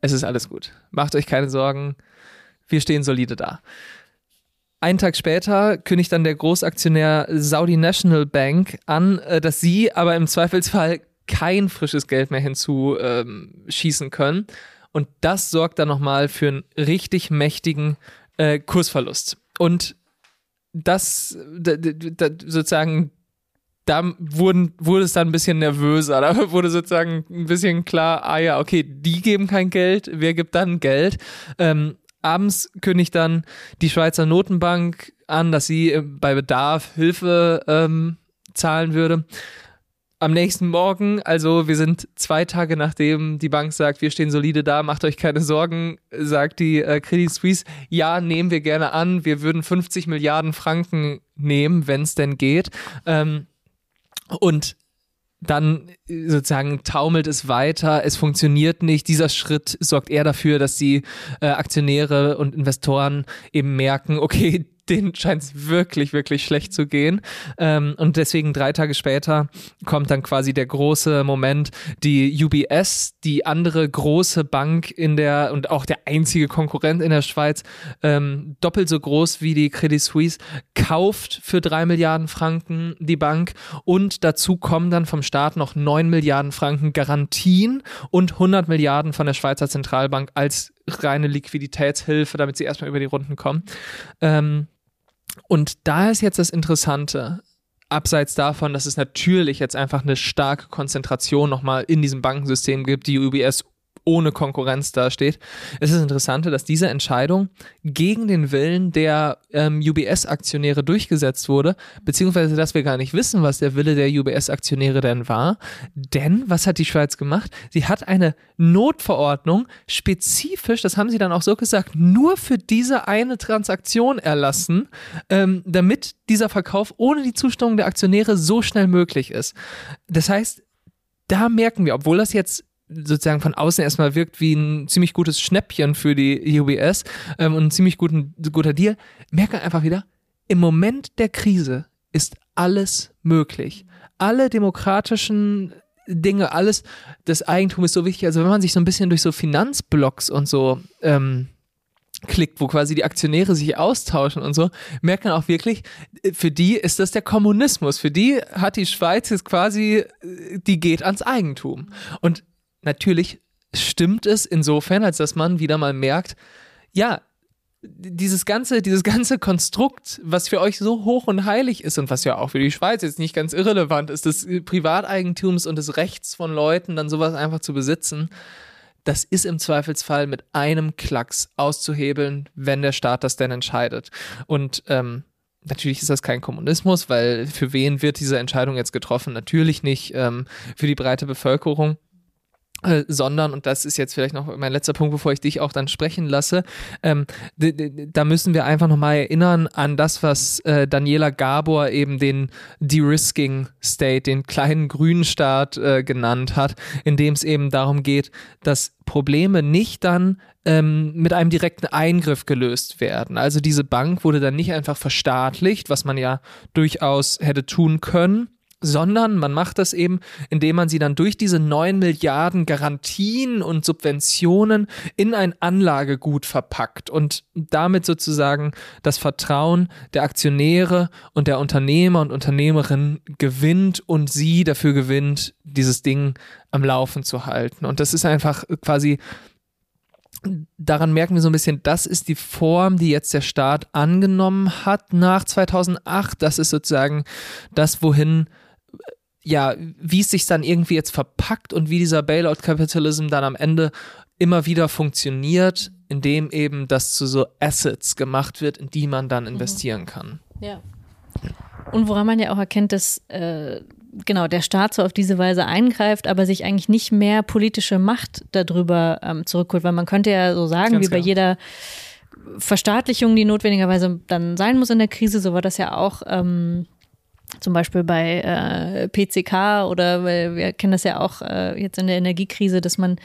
es ist alles gut. Macht euch keine Sorgen. Wir stehen solide da. Einen Tag später kündigt dann der Großaktionär Saudi National Bank an, äh, dass sie aber im Zweifelsfall kein frisches Geld mehr hinzuschießen ähm, können. Und das sorgt dann nochmal für einen richtig mächtigen äh, Kursverlust. Und das sozusagen, da wurden, wurde es dann ein bisschen nervöser. (laughs) Da wurde sozusagen ein bisschen klar, ah ja, okay, die geben kein Geld, wer gibt dann Geld? Ähm, abends kündigt dann die Schweizer Notenbank an, dass sie äh, bei Bedarf Hilfe ähm, zahlen würde. Am nächsten Morgen, also wir sind zwei Tage nachdem die Bank sagt, wir stehen solide da, macht euch keine Sorgen, sagt die äh, Credit Suisse, ja, nehmen wir gerne an, wir würden 50 Milliarden Franken nehmen, wenn es denn geht. Ähm, und dann äh, sozusagen taumelt es weiter, es funktioniert nicht. Dieser Schritt sorgt eher dafür, dass die äh, Aktionäre und Investoren eben merken, okay, denen scheint es wirklich, wirklich schlecht zu gehen. Ähm, und deswegen drei Tage später kommt dann quasi der große Moment, die UBS, die andere große Bank in der und auch der einzige Konkurrent in der Schweiz, ähm, doppelt so groß wie die Credit Suisse, kauft für drei Milliarden Franken die Bank und dazu kommen dann vom Staat noch neun Milliarden Franken Garantien und 100 Milliarden von der Schweizer Zentralbank als reine Liquiditätshilfe, damit sie erstmal über die Runden kommen. Ähm, und da ist jetzt das Interessante, abseits davon, dass es natürlich jetzt einfach eine starke Konzentration nochmal in diesem Bankensystem gibt, die UBS ohne Konkurrenz dasteht. Es ist interessant, dass diese Entscheidung gegen den Willen der ähm, UBS-Aktionäre durchgesetzt wurde, beziehungsweise dass wir gar nicht wissen, was der Wille der UBS-Aktionäre denn war. Denn was hat die Schweiz gemacht? Sie hat eine Notverordnung spezifisch, das haben sie dann auch so gesagt, nur für diese eine Transaktion erlassen, ähm, damit dieser Verkauf ohne die Zustimmung der Aktionäre so schnell möglich ist. Das heißt, da merken wir, obwohl das jetzt sozusagen von außen erstmal wirkt wie ein ziemlich gutes Schnäppchen für die UBS ähm, und ein ziemlich guten, guter Deal, merken einfach wieder, im Moment der Krise ist alles möglich. Alle demokratischen Dinge, alles, das Eigentum ist so wichtig. Also wenn man sich so ein bisschen durch so Finanzblocks und so ähm, klickt, wo quasi die Aktionäre sich austauschen und so, merkt man auch wirklich, für die ist das der Kommunismus. Für die hat die Schweiz jetzt quasi, die geht ans Eigentum. Und natürlich stimmt es insofern, als dass man wieder mal merkt, ja, dieses ganze, dieses ganze Konstrukt, was für euch so hoch und heilig ist und was ja auch für die Schweiz jetzt nicht ganz irrelevant ist, des Privateigentums und des Rechts von Leuten, dann sowas einfach zu besitzen, das ist im Zweifelsfall mit einem Klacks auszuhebeln, wenn der Staat das denn entscheidet. Und ähm, natürlich ist das kein Kommunismus, weil für wen wird diese Entscheidung jetzt getroffen? Natürlich nicht ähm, für die breite Bevölkerung. Äh, sondern, und das ist jetzt vielleicht noch mein letzter Punkt, bevor ich dich auch dann sprechen lasse, ähm, da müssen wir einfach nochmal erinnern an das, was äh, Daniela Gabor eben den De-Risking State, den kleinen grünen Staat äh, genannt hat, in dem es eben darum geht, dass Probleme nicht dann ähm, mit einem direkten Eingriff gelöst werden. Also diese Bank wurde dann nicht einfach verstaatlicht, was man ja durchaus hätte tun können, sondern man macht das eben, indem man sie dann durch diese neun Milliarden Garantien und Subventionen in ein Anlagegut verpackt und damit sozusagen das Vertrauen der Aktionäre und der Unternehmer und Unternehmerinnen gewinnt und sie dafür gewinnt, dieses Ding am Laufen zu halten. Und das ist einfach quasi daran merken wir so ein bisschen, das ist die Form, die jetzt der Staat angenommen hat nach 2008. Das ist sozusagen das, wohin ja, wie es sich dann irgendwie jetzt verpackt und wie dieser Bailout-Capitalism dann am Ende immer wieder funktioniert, indem eben das zu so Assets gemacht wird, in die man dann mhm. investieren kann. Ja. Und woran man ja auch erkennt, dass äh, genau der Staat so auf diese Weise eingreift, aber sich eigentlich nicht mehr politische Macht darüber ähm, zurückholt, weil man könnte ja so sagen, Ganz wie bei genau. jeder Verstaatlichung, die notwendigerweise dann sein muss in der Krise, so war das ja auch ähm, zum Beispiel bei äh, PCK oder wir kennen das ja auch äh, jetzt in der Energiekrise, dass man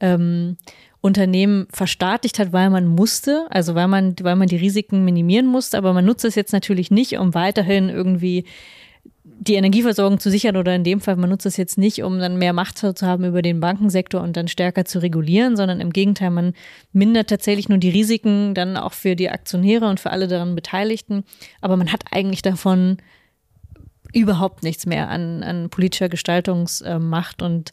ähm, Unternehmen verstaatlicht hat, weil man musste, also weil man, weil man die Risiken minimieren musste, aber man nutzt es jetzt natürlich nicht, um weiterhin irgendwie die Energieversorgung zu sichern oder in dem Fall, man nutzt es jetzt nicht, um dann mehr Macht zu haben über den Bankensektor und dann stärker zu regulieren, sondern im Gegenteil, man mindert tatsächlich nur die Risiken dann auch für die Aktionäre und für alle daran Beteiligten. Aber man hat eigentlich davon überhaupt nichts mehr an, an politischer Gestaltungsmacht und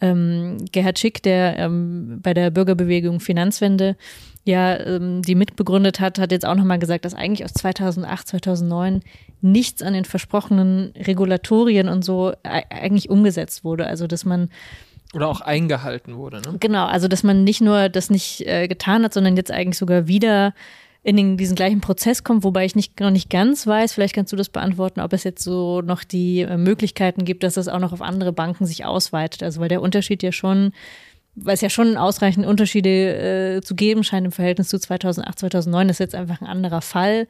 ähm, Gerhard Schick, der ähm, bei der Bürgerbewegung Finanzwende ja ähm, die mitbegründet hat, hat jetzt auch nochmal gesagt, dass eigentlich aus 2008, 2009 nichts an den versprochenen Regulatorien und so eigentlich umgesetzt wurde. Also dass man oder auch eingehalten wurde. Ne? Genau, also dass man nicht nur das nicht äh, getan hat, sondern jetzt eigentlich sogar wieder in den, diesen gleichen Prozess kommt, wobei ich nicht, noch nicht ganz weiß, vielleicht kannst du das beantworten, ob es jetzt so noch die äh, Möglichkeiten gibt, dass das auch noch auf andere Banken sich ausweitet. Also weil der Unterschied ja schon, weil es ja schon ausreichend Unterschiede äh, zu geben scheint im Verhältnis zu 2008, 2009, das ist jetzt einfach ein anderer Fall.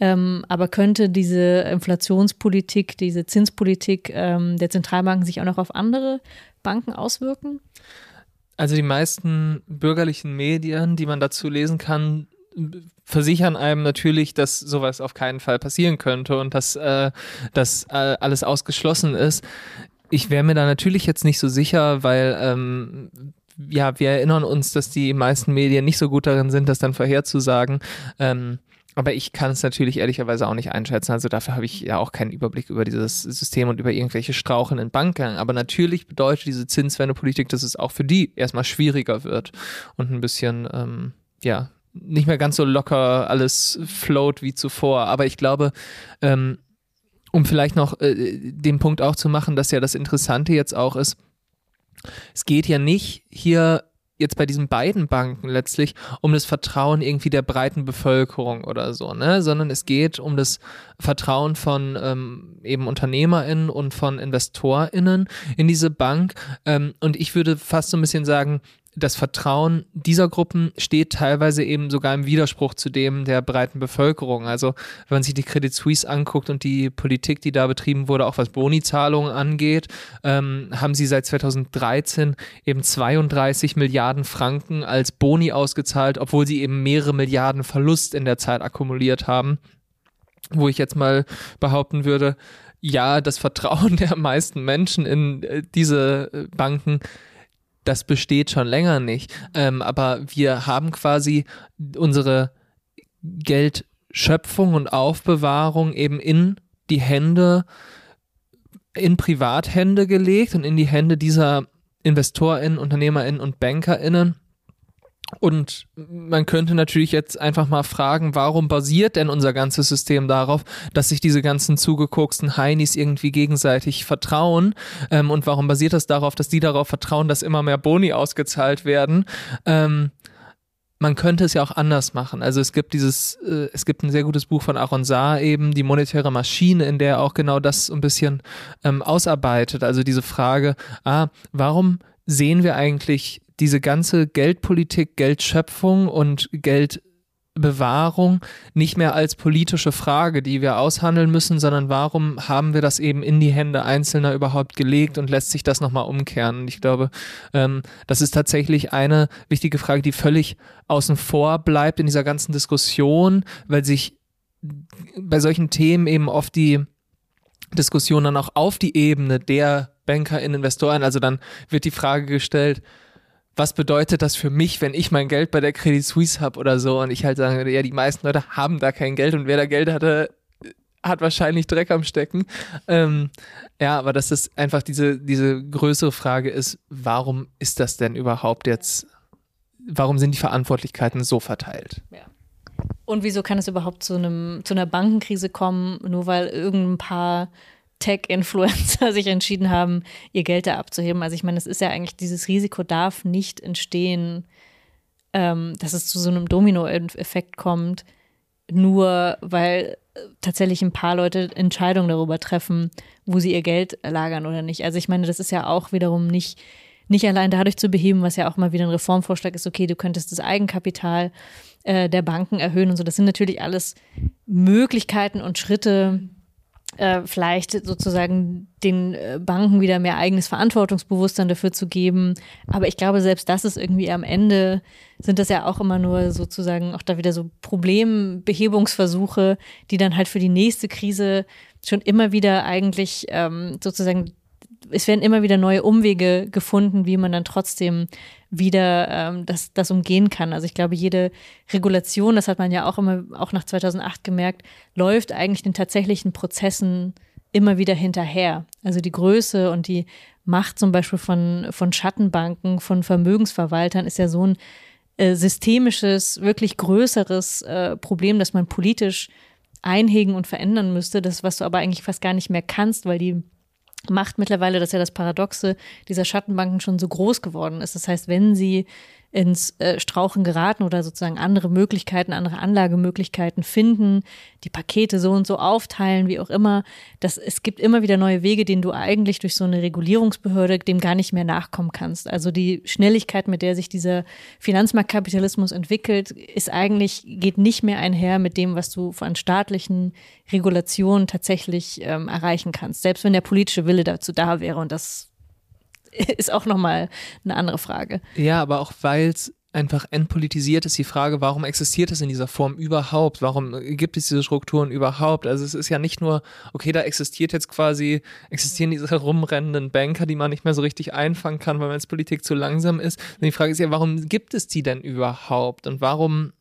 Ähm, aber könnte diese Inflationspolitik, diese Zinspolitik ähm, der Zentralbanken sich auch noch auf andere Banken auswirken? Also die meisten bürgerlichen Medien, die man dazu lesen kann, versichern einem natürlich, dass sowas auf keinen Fall passieren könnte und dass äh, das äh, alles ausgeschlossen ist. Ich wäre mir da natürlich jetzt nicht so sicher, weil ähm, ja, wir erinnern uns, dass die meisten Medien nicht so gut darin sind, das dann vorherzusagen. Ähm, aber ich kann es natürlich ehrlicherweise auch nicht einschätzen. Also dafür habe ich ja auch keinen Überblick über dieses System und über irgendwelche Straucheln in Bankgängen. Aber natürlich bedeutet diese Zinswendepolitik, dass es auch für die erstmal schwieriger wird und ein bisschen, ähm, ja, nicht mehr ganz so locker alles float wie zuvor. Aber ich glaube, ähm, um vielleicht noch äh, den Punkt auch zu machen, dass ja das Interessante jetzt auch ist, es geht ja nicht hier jetzt bei diesen beiden Banken letztlich um das Vertrauen irgendwie der breiten Bevölkerung oder so, ne, sondern es geht um das Vertrauen von ähm, eben UnternehmerInnen und von InvestorInnen in diese Bank. Ähm, und ich würde fast so ein bisschen sagen, das Vertrauen dieser Gruppen steht teilweise eben sogar im Widerspruch zu dem der breiten Bevölkerung. Also wenn man sich die Credit Suisse anguckt und die Politik, die da betrieben wurde, auch was Boni-Zahlungen angeht, ähm, haben sie seit 2013 eben 32 Milliarden Franken als Boni ausgezahlt, obwohl sie eben mehrere Milliarden Verlust in der Zeit akkumuliert haben. Wo ich jetzt mal behaupten würde, ja, das Vertrauen (laughs) der meisten Menschen in äh, diese äh, Banken das besteht schon länger nicht. Ähm, aber wir haben quasi unsere Geldschöpfung und Aufbewahrung eben in die Hände, in Privathände gelegt und in die Hände dieser InvestorInnen, UnternehmerInnen und BankerInnen und man könnte natürlich jetzt einfach mal fragen, warum basiert denn unser ganzes System darauf, dass sich diese ganzen zugegucksten Heinis irgendwie gegenseitig vertrauen? Ähm, und warum basiert das darauf, dass die darauf vertrauen, dass immer mehr Boni ausgezahlt werden? Ähm, man könnte es ja auch anders machen. Also es gibt dieses, äh, es gibt ein sehr gutes Buch von Aaron Saar eben, die monetäre Maschine, in der er auch genau das ein bisschen ähm, ausarbeitet. Also diese Frage, ah, warum sehen wir eigentlich diese ganze Geldpolitik, Geldschöpfung und Geldbewahrung nicht mehr als politische Frage, die wir aushandeln müssen, sondern warum haben wir das eben in die Hände Einzelner überhaupt gelegt und lässt sich das nochmal umkehren? Und ich glaube, ähm, das ist tatsächlich eine wichtige Frage, die völlig außen vor bleibt in dieser ganzen Diskussion, weil sich bei solchen Themen eben oft die Diskussion dann auch auf die Ebene der Banker in Investoren, also dann wird die Frage gestellt, was bedeutet das für mich, wenn ich mein Geld bei der Credit Suisse habe oder so und ich halt sage, ja, die meisten Leute haben da kein Geld und wer da Geld hatte, hat wahrscheinlich Dreck am Stecken. Ähm, ja, aber dass das einfach diese, diese größere Frage ist, warum ist das denn überhaupt jetzt, warum sind die Verantwortlichkeiten so verteilt? Ja. Und wieso kann es überhaupt zu einem, zu einer Bankenkrise kommen, nur weil irgendein paar Tech-Influencer (laughs) sich entschieden haben, ihr Geld da abzuheben. Also ich meine, es ist ja eigentlich, dieses Risiko darf nicht entstehen, ähm, dass es zu so einem Domino-Effekt kommt, nur weil äh, tatsächlich ein paar Leute Entscheidungen darüber treffen, wo sie ihr Geld lagern oder nicht. Also ich meine, das ist ja auch wiederum nicht, nicht allein dadurch zu beheben, was ja auch mal wieder ein Reformvorschlag ist, okay, du könntest das Eigenkapital äh, der Banken erhöhen und so. Das sind natürlich alles Möglichkeiten und Schritte, äh, vielleicht sozusagen den äh, Banken wieder mehr eigenes Verantwortungsbewusstsein dafür zu geben. Aber ich glaube, selbst das ist irgendwie am Ende, sind das ja auch immer nur sozusagen auch da wieder so Problembehebungsversuche, die dann halt für die nächste Krise schon immer wieder eigentlich ähm, sozusagen es werden immer wieder neue Umwege gefunden, wie man dann trotzdem wieder ähm, das, das umgehen kann. Also ich glaube, jede Regulation, das hat man ja auch immer, auch nach 2008 gemerkt, läuft eigentlich den tatsächlichen Prozessen immer wieder hinterher. Also die Größe und die Macht zum Beispiel von, von Schattenbanken, von Vermögensverwaltern ist ja so ein äh, systemisches, wirklich größeres äh, Problem, das man politisch einhegen und verändern müsste. Das, was du aber eigentlich fast gar nicht mehr kannst, weil die Macht mittlerweile, dass ja das Paradoxe dieser Schattenbanken schon so groß geworden ist. Das heißt, wenn sie ins äh, Strauchen geraten oder sozusagen andere Möglichkeiten, andere Anlagemöglichkeiten finden, die Pakete so und so aufteilen, wie auch immer. Das, es gibt immer wieder neue Wege, denen du eigentlich durch so eine Regulierungsbehörde dem gar nicht mehr nachkommen kannst. Also die Schnelligkeit, mit der sich dieser Finanzmarktkapitalismus entwickelt, ist eigentlich, geht nicht mehr einher mit dem, was du von staatlichen Regulationen tatsächlich ähm, erreichen kannst. Selbst wenn der politische Wille dazu da wäre und das (laughs) ist auch nochmal eine andere Frage. Ja, aber auch weil es einfach entpolitisiert ist die Frage, warum existiert es in dieser Form überhaupt? Warum gibt es diese Strukturen überhaupt? Also es ist ja nicht nur, okay, da existiert jetzt quasi, existieren diese herumrennenden Banker, die man nicht mehr so richtig einfangen kann, weil man als Politik zu langsam ist. Und die Frage ist ja, warum gibt es die denn überhaupt? Und warum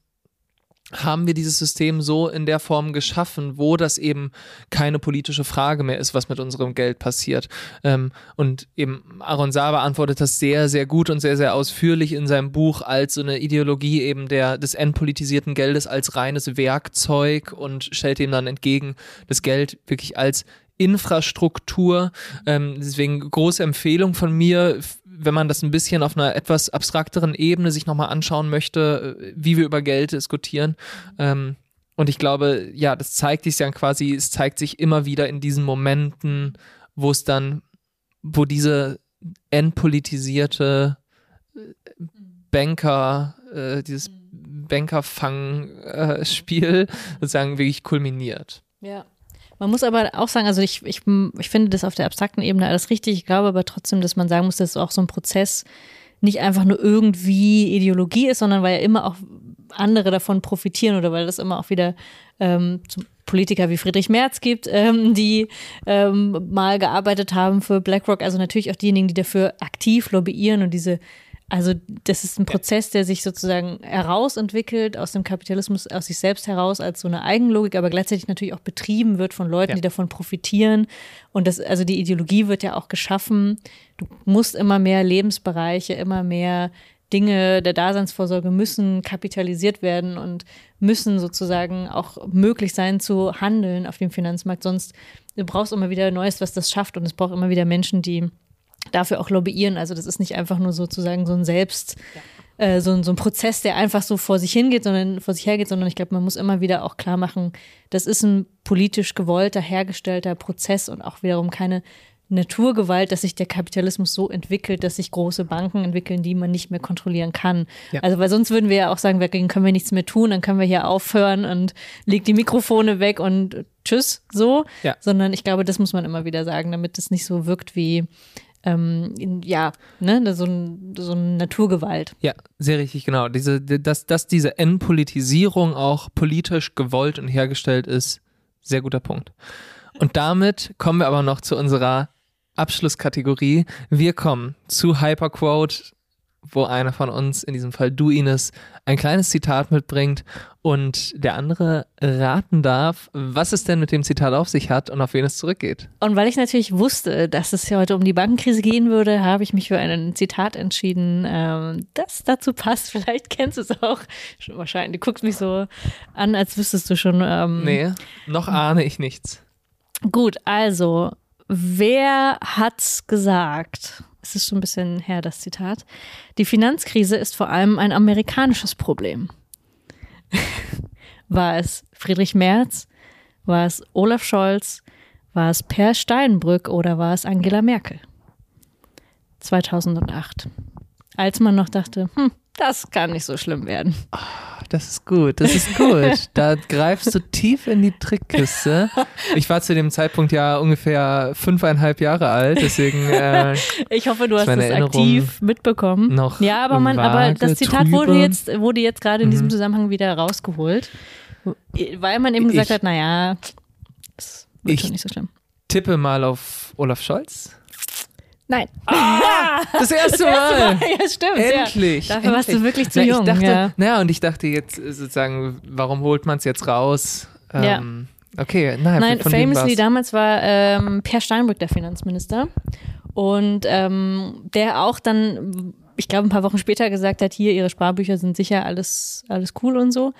haben wir dieses System so in der Form geschaffen, wo das eben keine politische Frage mehr ist, was mit unserem Geld passiert. Ähm, und eben Aaron Saar beantwortet das sehr, sehr gut und sehr, sehr ausführlich in seinem Buch als so eine Ideologie eben der, des entpolitisierten Geldes als reines Werkzeug und stellt ihm dann entgegen, das Geld wirklich als Infrastruktur. Ähm, deswegen große Empfehlung von mir, wenn man das ein bisschen auf einer etwas abstrakteren Ebene sich nochmal anschauen möchte, äh, wie wir über Geld diskutieren. Ähm, und ich glaube, ja, das zeigt sich ja quasi, es zeigt sich immer wieder in diesen Momenten, wo es dann, wo diese entpolitisierte äh, Banker, äh, dieses Bankerfang-Spiel äh, sozusagen wirklich kulminiert. Ja. Man muss aber auch sagen, also ich, ich, ich finde das auf der abstrakten Ebene alles richtig. Ich glaube aber trotzdem, dass man sagen muss, dass auch so ein Prozess nicht einfach nur irgendwie Ideologie ist, sondern weil ja immer auch andere davon profitieren oder weil das immer auch wieder ähm, Politiker wie Friedrich Merz gibt, ähm, die ähm, mal gearbeitet haben für BlackRock. Also natürlich auch diejenigen, die dafür aktiv lobbyieren und diese also das ist ein Prozess, der sich sozusagen herausentwickelt aus dem Kapitalismus, aus sich selbst heraus als so eine Eigenlogik, aber gleichzeitig natürlich auch betrieben wird von Leuten, ja. die davon profitieren. Und das, also die Ideologie wird ja auch geschaffen. Du musst immer mehr Lebensbereiche, immer mehr Dinge der Daseinsvorsorge müssen kapitalisiert werden und müssen sozusagen auch möglich sein zu handeln auf dem Finanzmarkt. Sonst du brauchst immer wieder Neues, was das schafft. Und es braucht immer wieder Menschen, die dafür auch lobbyieren. Also das ist nicht einfach nur sozusagen so ein Selbst, ja. äh, so, so, ein Prozess, der einfach so vor sich hingeht, sondern vor sich hergeht, sondern ich glaube, man muss immer wieder auch klar machen, das ist ein politisch gewollter, hergestellter Prozess und auch wiederum keine Naturgewalt, dass sich der Kapitalismus so entwickelt, dass sich große Banken entwickeln, die man nicht mehr kontrollieren kann. Ja. Also weil sonst würden wir ja auch sagen, dagegen können wir nichts mehr tun, dann können wir hier aufhören und legt die Mikrofone weg und tschüss so. Ja. Sondern ich glaube, das muss man immer wieder sagen, damit es nicht so wirkt wie ähm, in, ja, ne, so, ein, so eine Naturgewalt. Ja, sehr richtig, genau. Diese, dass, dass diese Entpolitisierung auch politisch gewollt und hergestellt ist, sehr guter Punkt. Und damit kommen wir aber noch zu unserer Abschlusskategorie. Wir kommen zu Hyperquote, wo einer von uns, in diesem Fall du Ines, ein kleines Zitat mitbringt und der andere raten darf, was es denn mit dem Zitat auf sich hat und auf wen es zurückgeht. Und weil ich natürlich wusste, dass es ja heute um die Bankenkrise gehen würde, habe ich mich für ein Zitat entschieden, ähm, das dazu passt. (laughs) Vielleicht kennst du es auch. Wahrscheinlich. Du guckst mich so an, als wüsstest du schon. Ähm, nee, noch ahne ich nichts. Gut, also, wer hat's gesagt? Es ist schon ein bisschen her, das Zitat. Die Finanzkrise ist vor allem ein amerikanisches Problem. (laughs) war es Friedrich Merz? War es Olaf Scholz? War es Per Steinbrück oder war es Angela Merkel? 2008. Als man noch dachte, hm, das kann nicht so schlimm werden. Das ist gut, das ist gut. Da greifst du tief in die Trickkiste. Ich war zu dem Zeitpunkt ja ungefähr fünfeinhalb Jahre alt, deswegen. Äh, ich hoffe, du hast es aktiv mitbekommen. noch ja, aber man, aber das Zitat trübe. wurde jetzt, wurde jetzt gerade in diesem Mhm. Zusammenhang wieder rausgeholt, weil man eben gesagt Ich- hat, naja, das wird schon nicht so schlimm. tippe mal auf Olaf Scholz. Nein. (laughs) Das erste Mal. ja, stimmt. Endlich. Ja. Dafür warst du endlich. wirklich zu Na, jung. Ich dachte, ja. naja, und ich dachte jetzt äh, sozusagen, warum holt man es jetzt raus? Ja. Ähm, Okay, naja, Nein, wem famously damals war ähm, Per Steinbrück der Finanzminister. Und ähm, der auch dann, ich glaube, ein paar Wochen später gesagt hat, hier, ihre Sparbücher sind sicher alles, alles cool und so.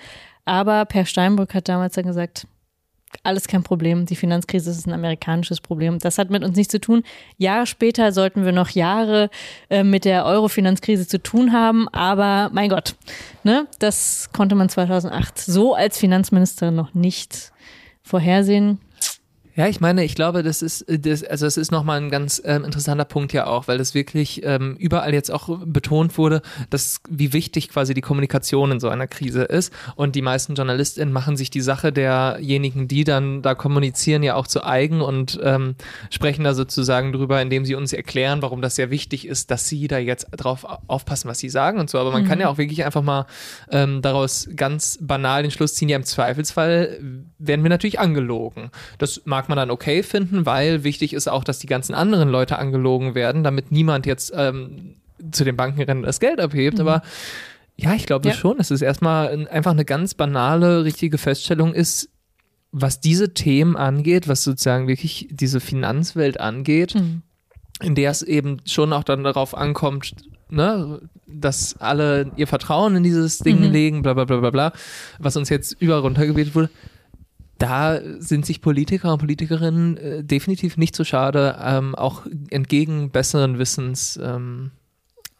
Aber Per Steinbrück hat damals dann gesagt, alles kein Problem. Die Finanzkrise ist ein amerikanisches Problem. Das hat mit uns nichts zu tun. Jahre später sollten wir noch Jahre äh, mit der Euro-Finanzkrise zu tun haben. Aber mein Gott, ne, das konnte man 2008 so als Finanzministerin noch nicht vorhersehen. Ja, ich meine, ich glaube, das ist, äh, das, also es ist nochmal ein ganz ähm, interessanter Punkt ja auch, weil das wirklich ähm, überall jetzt auch betont wurde, dass wie wichtig quasi die Kommunikation in so einer Krise ist. Und die meisten JournalistInnen machen sich die Sache derjenigen, die dann da kommunizieren, ja auch zu eigen und ähm, sprechen da sozusagen drüber, indem sie uns erklären, warum das sehr wichtig ist, dass sie da jetzt drauf aufpassen, was sie sagen und so. Aber man kann ja auch wirklich einfach mal ähm, daraus ganz banal den Schluss ziehen, ja im Zweifelsfall werden wir natürlich angelogen. Das mag man dann okay finden, weil wichtig ist auch, dass die ganzen anderen Leute angelogen werden, damit niemand jetzt ähm, zu den Banken rennt und das Geld abhebt. Aber ja, ich glaube Ja. schon, dass es erstmal ein- einfach eine ganz banale, richtige Feststellung ist, was diese Themen angeht, was sozusagen wirklich diese Finanzwelt angeht, Mhm. in der es eben schon auch dann darauf ankommt, ne, dass alle ihr Vertrauen in dieses Ding Mhm. legen, bla bla bla bla bla, was uns jetzt über runtergebetet wurde. Da sind sich Politiker und Politikerinnen äh, definitiv nicht so schade, ähm, auch entgegen besseren Wissens ähm,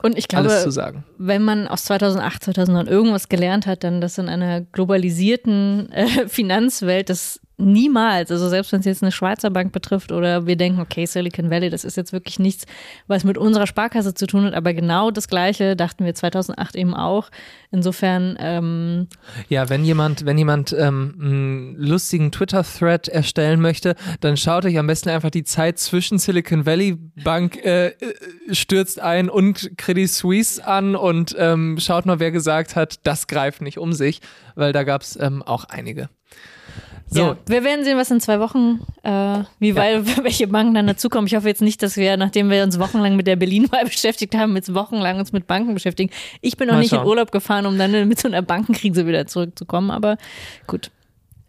Und ich alles zu glaube, sagen. wenn man aus 2008, 2009 irgendwas gelernt hat, dann, dass in einer globalisierten äh, (laughs) Finanzwelt das niemals, also selbst wenn es jetzt eine Schweizer Bank betrifft oder wir denken, okay, Silicon Valley, das ist jetzt wirklich nichts, was mit unserer Sparkasse zu tun hat, aber genau das Gleiche dachten wir 2008 eben auch. Insofern, ähm, Ja, wenn jemand, wenn jemand ähm, einen lustigen Twitter-Thread erstellen möchte, dann schaut euch am besten einfach die Zeit zwischen Silicon Valley Bank äh, äh, stürzt ein und Credit Suisse an und ähm, schaut mal, wer gesagt hat, das greift nicht um sich, weil da gab es ähm, auch einige. So, ja, wir werden sehen, was in zwei Wochen, äh, wie weit, (laughs) welche Banken dann dazukommen. Ich hoffe jetzt nicht, dass wir, nachdem wir uns wochenlang mit der Berlin-Wahl (laughs) beschäftigt haben, jetzt wochenlang uns mit Banken beschäftigen. Ich bin noch Mal nicht in schauen. Urlaub gefahren, um dann mit so einer Bankenkrise wieder zurückzukommen, aber gut.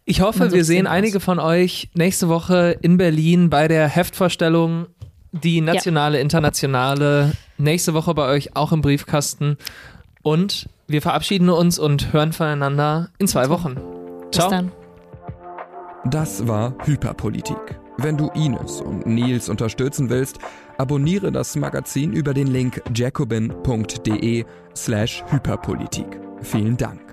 Ich hoffe, wir sehen aus. einige von euch nächste Woche in Berlin bei der Heftvorstellung. Die nationale, internationale. Nächste Woche bei euch auch im Briefkasten. Und wir verabschieden uns und hören voneinander in zwei Wochen. Bis Ciao. dann. Das war Hyperpolitik. Wenn du Ines und Nils unterstützen willst, abonniere das Magazin über den Link jacobin.de slash Hyperpolitik. Vielen Dank.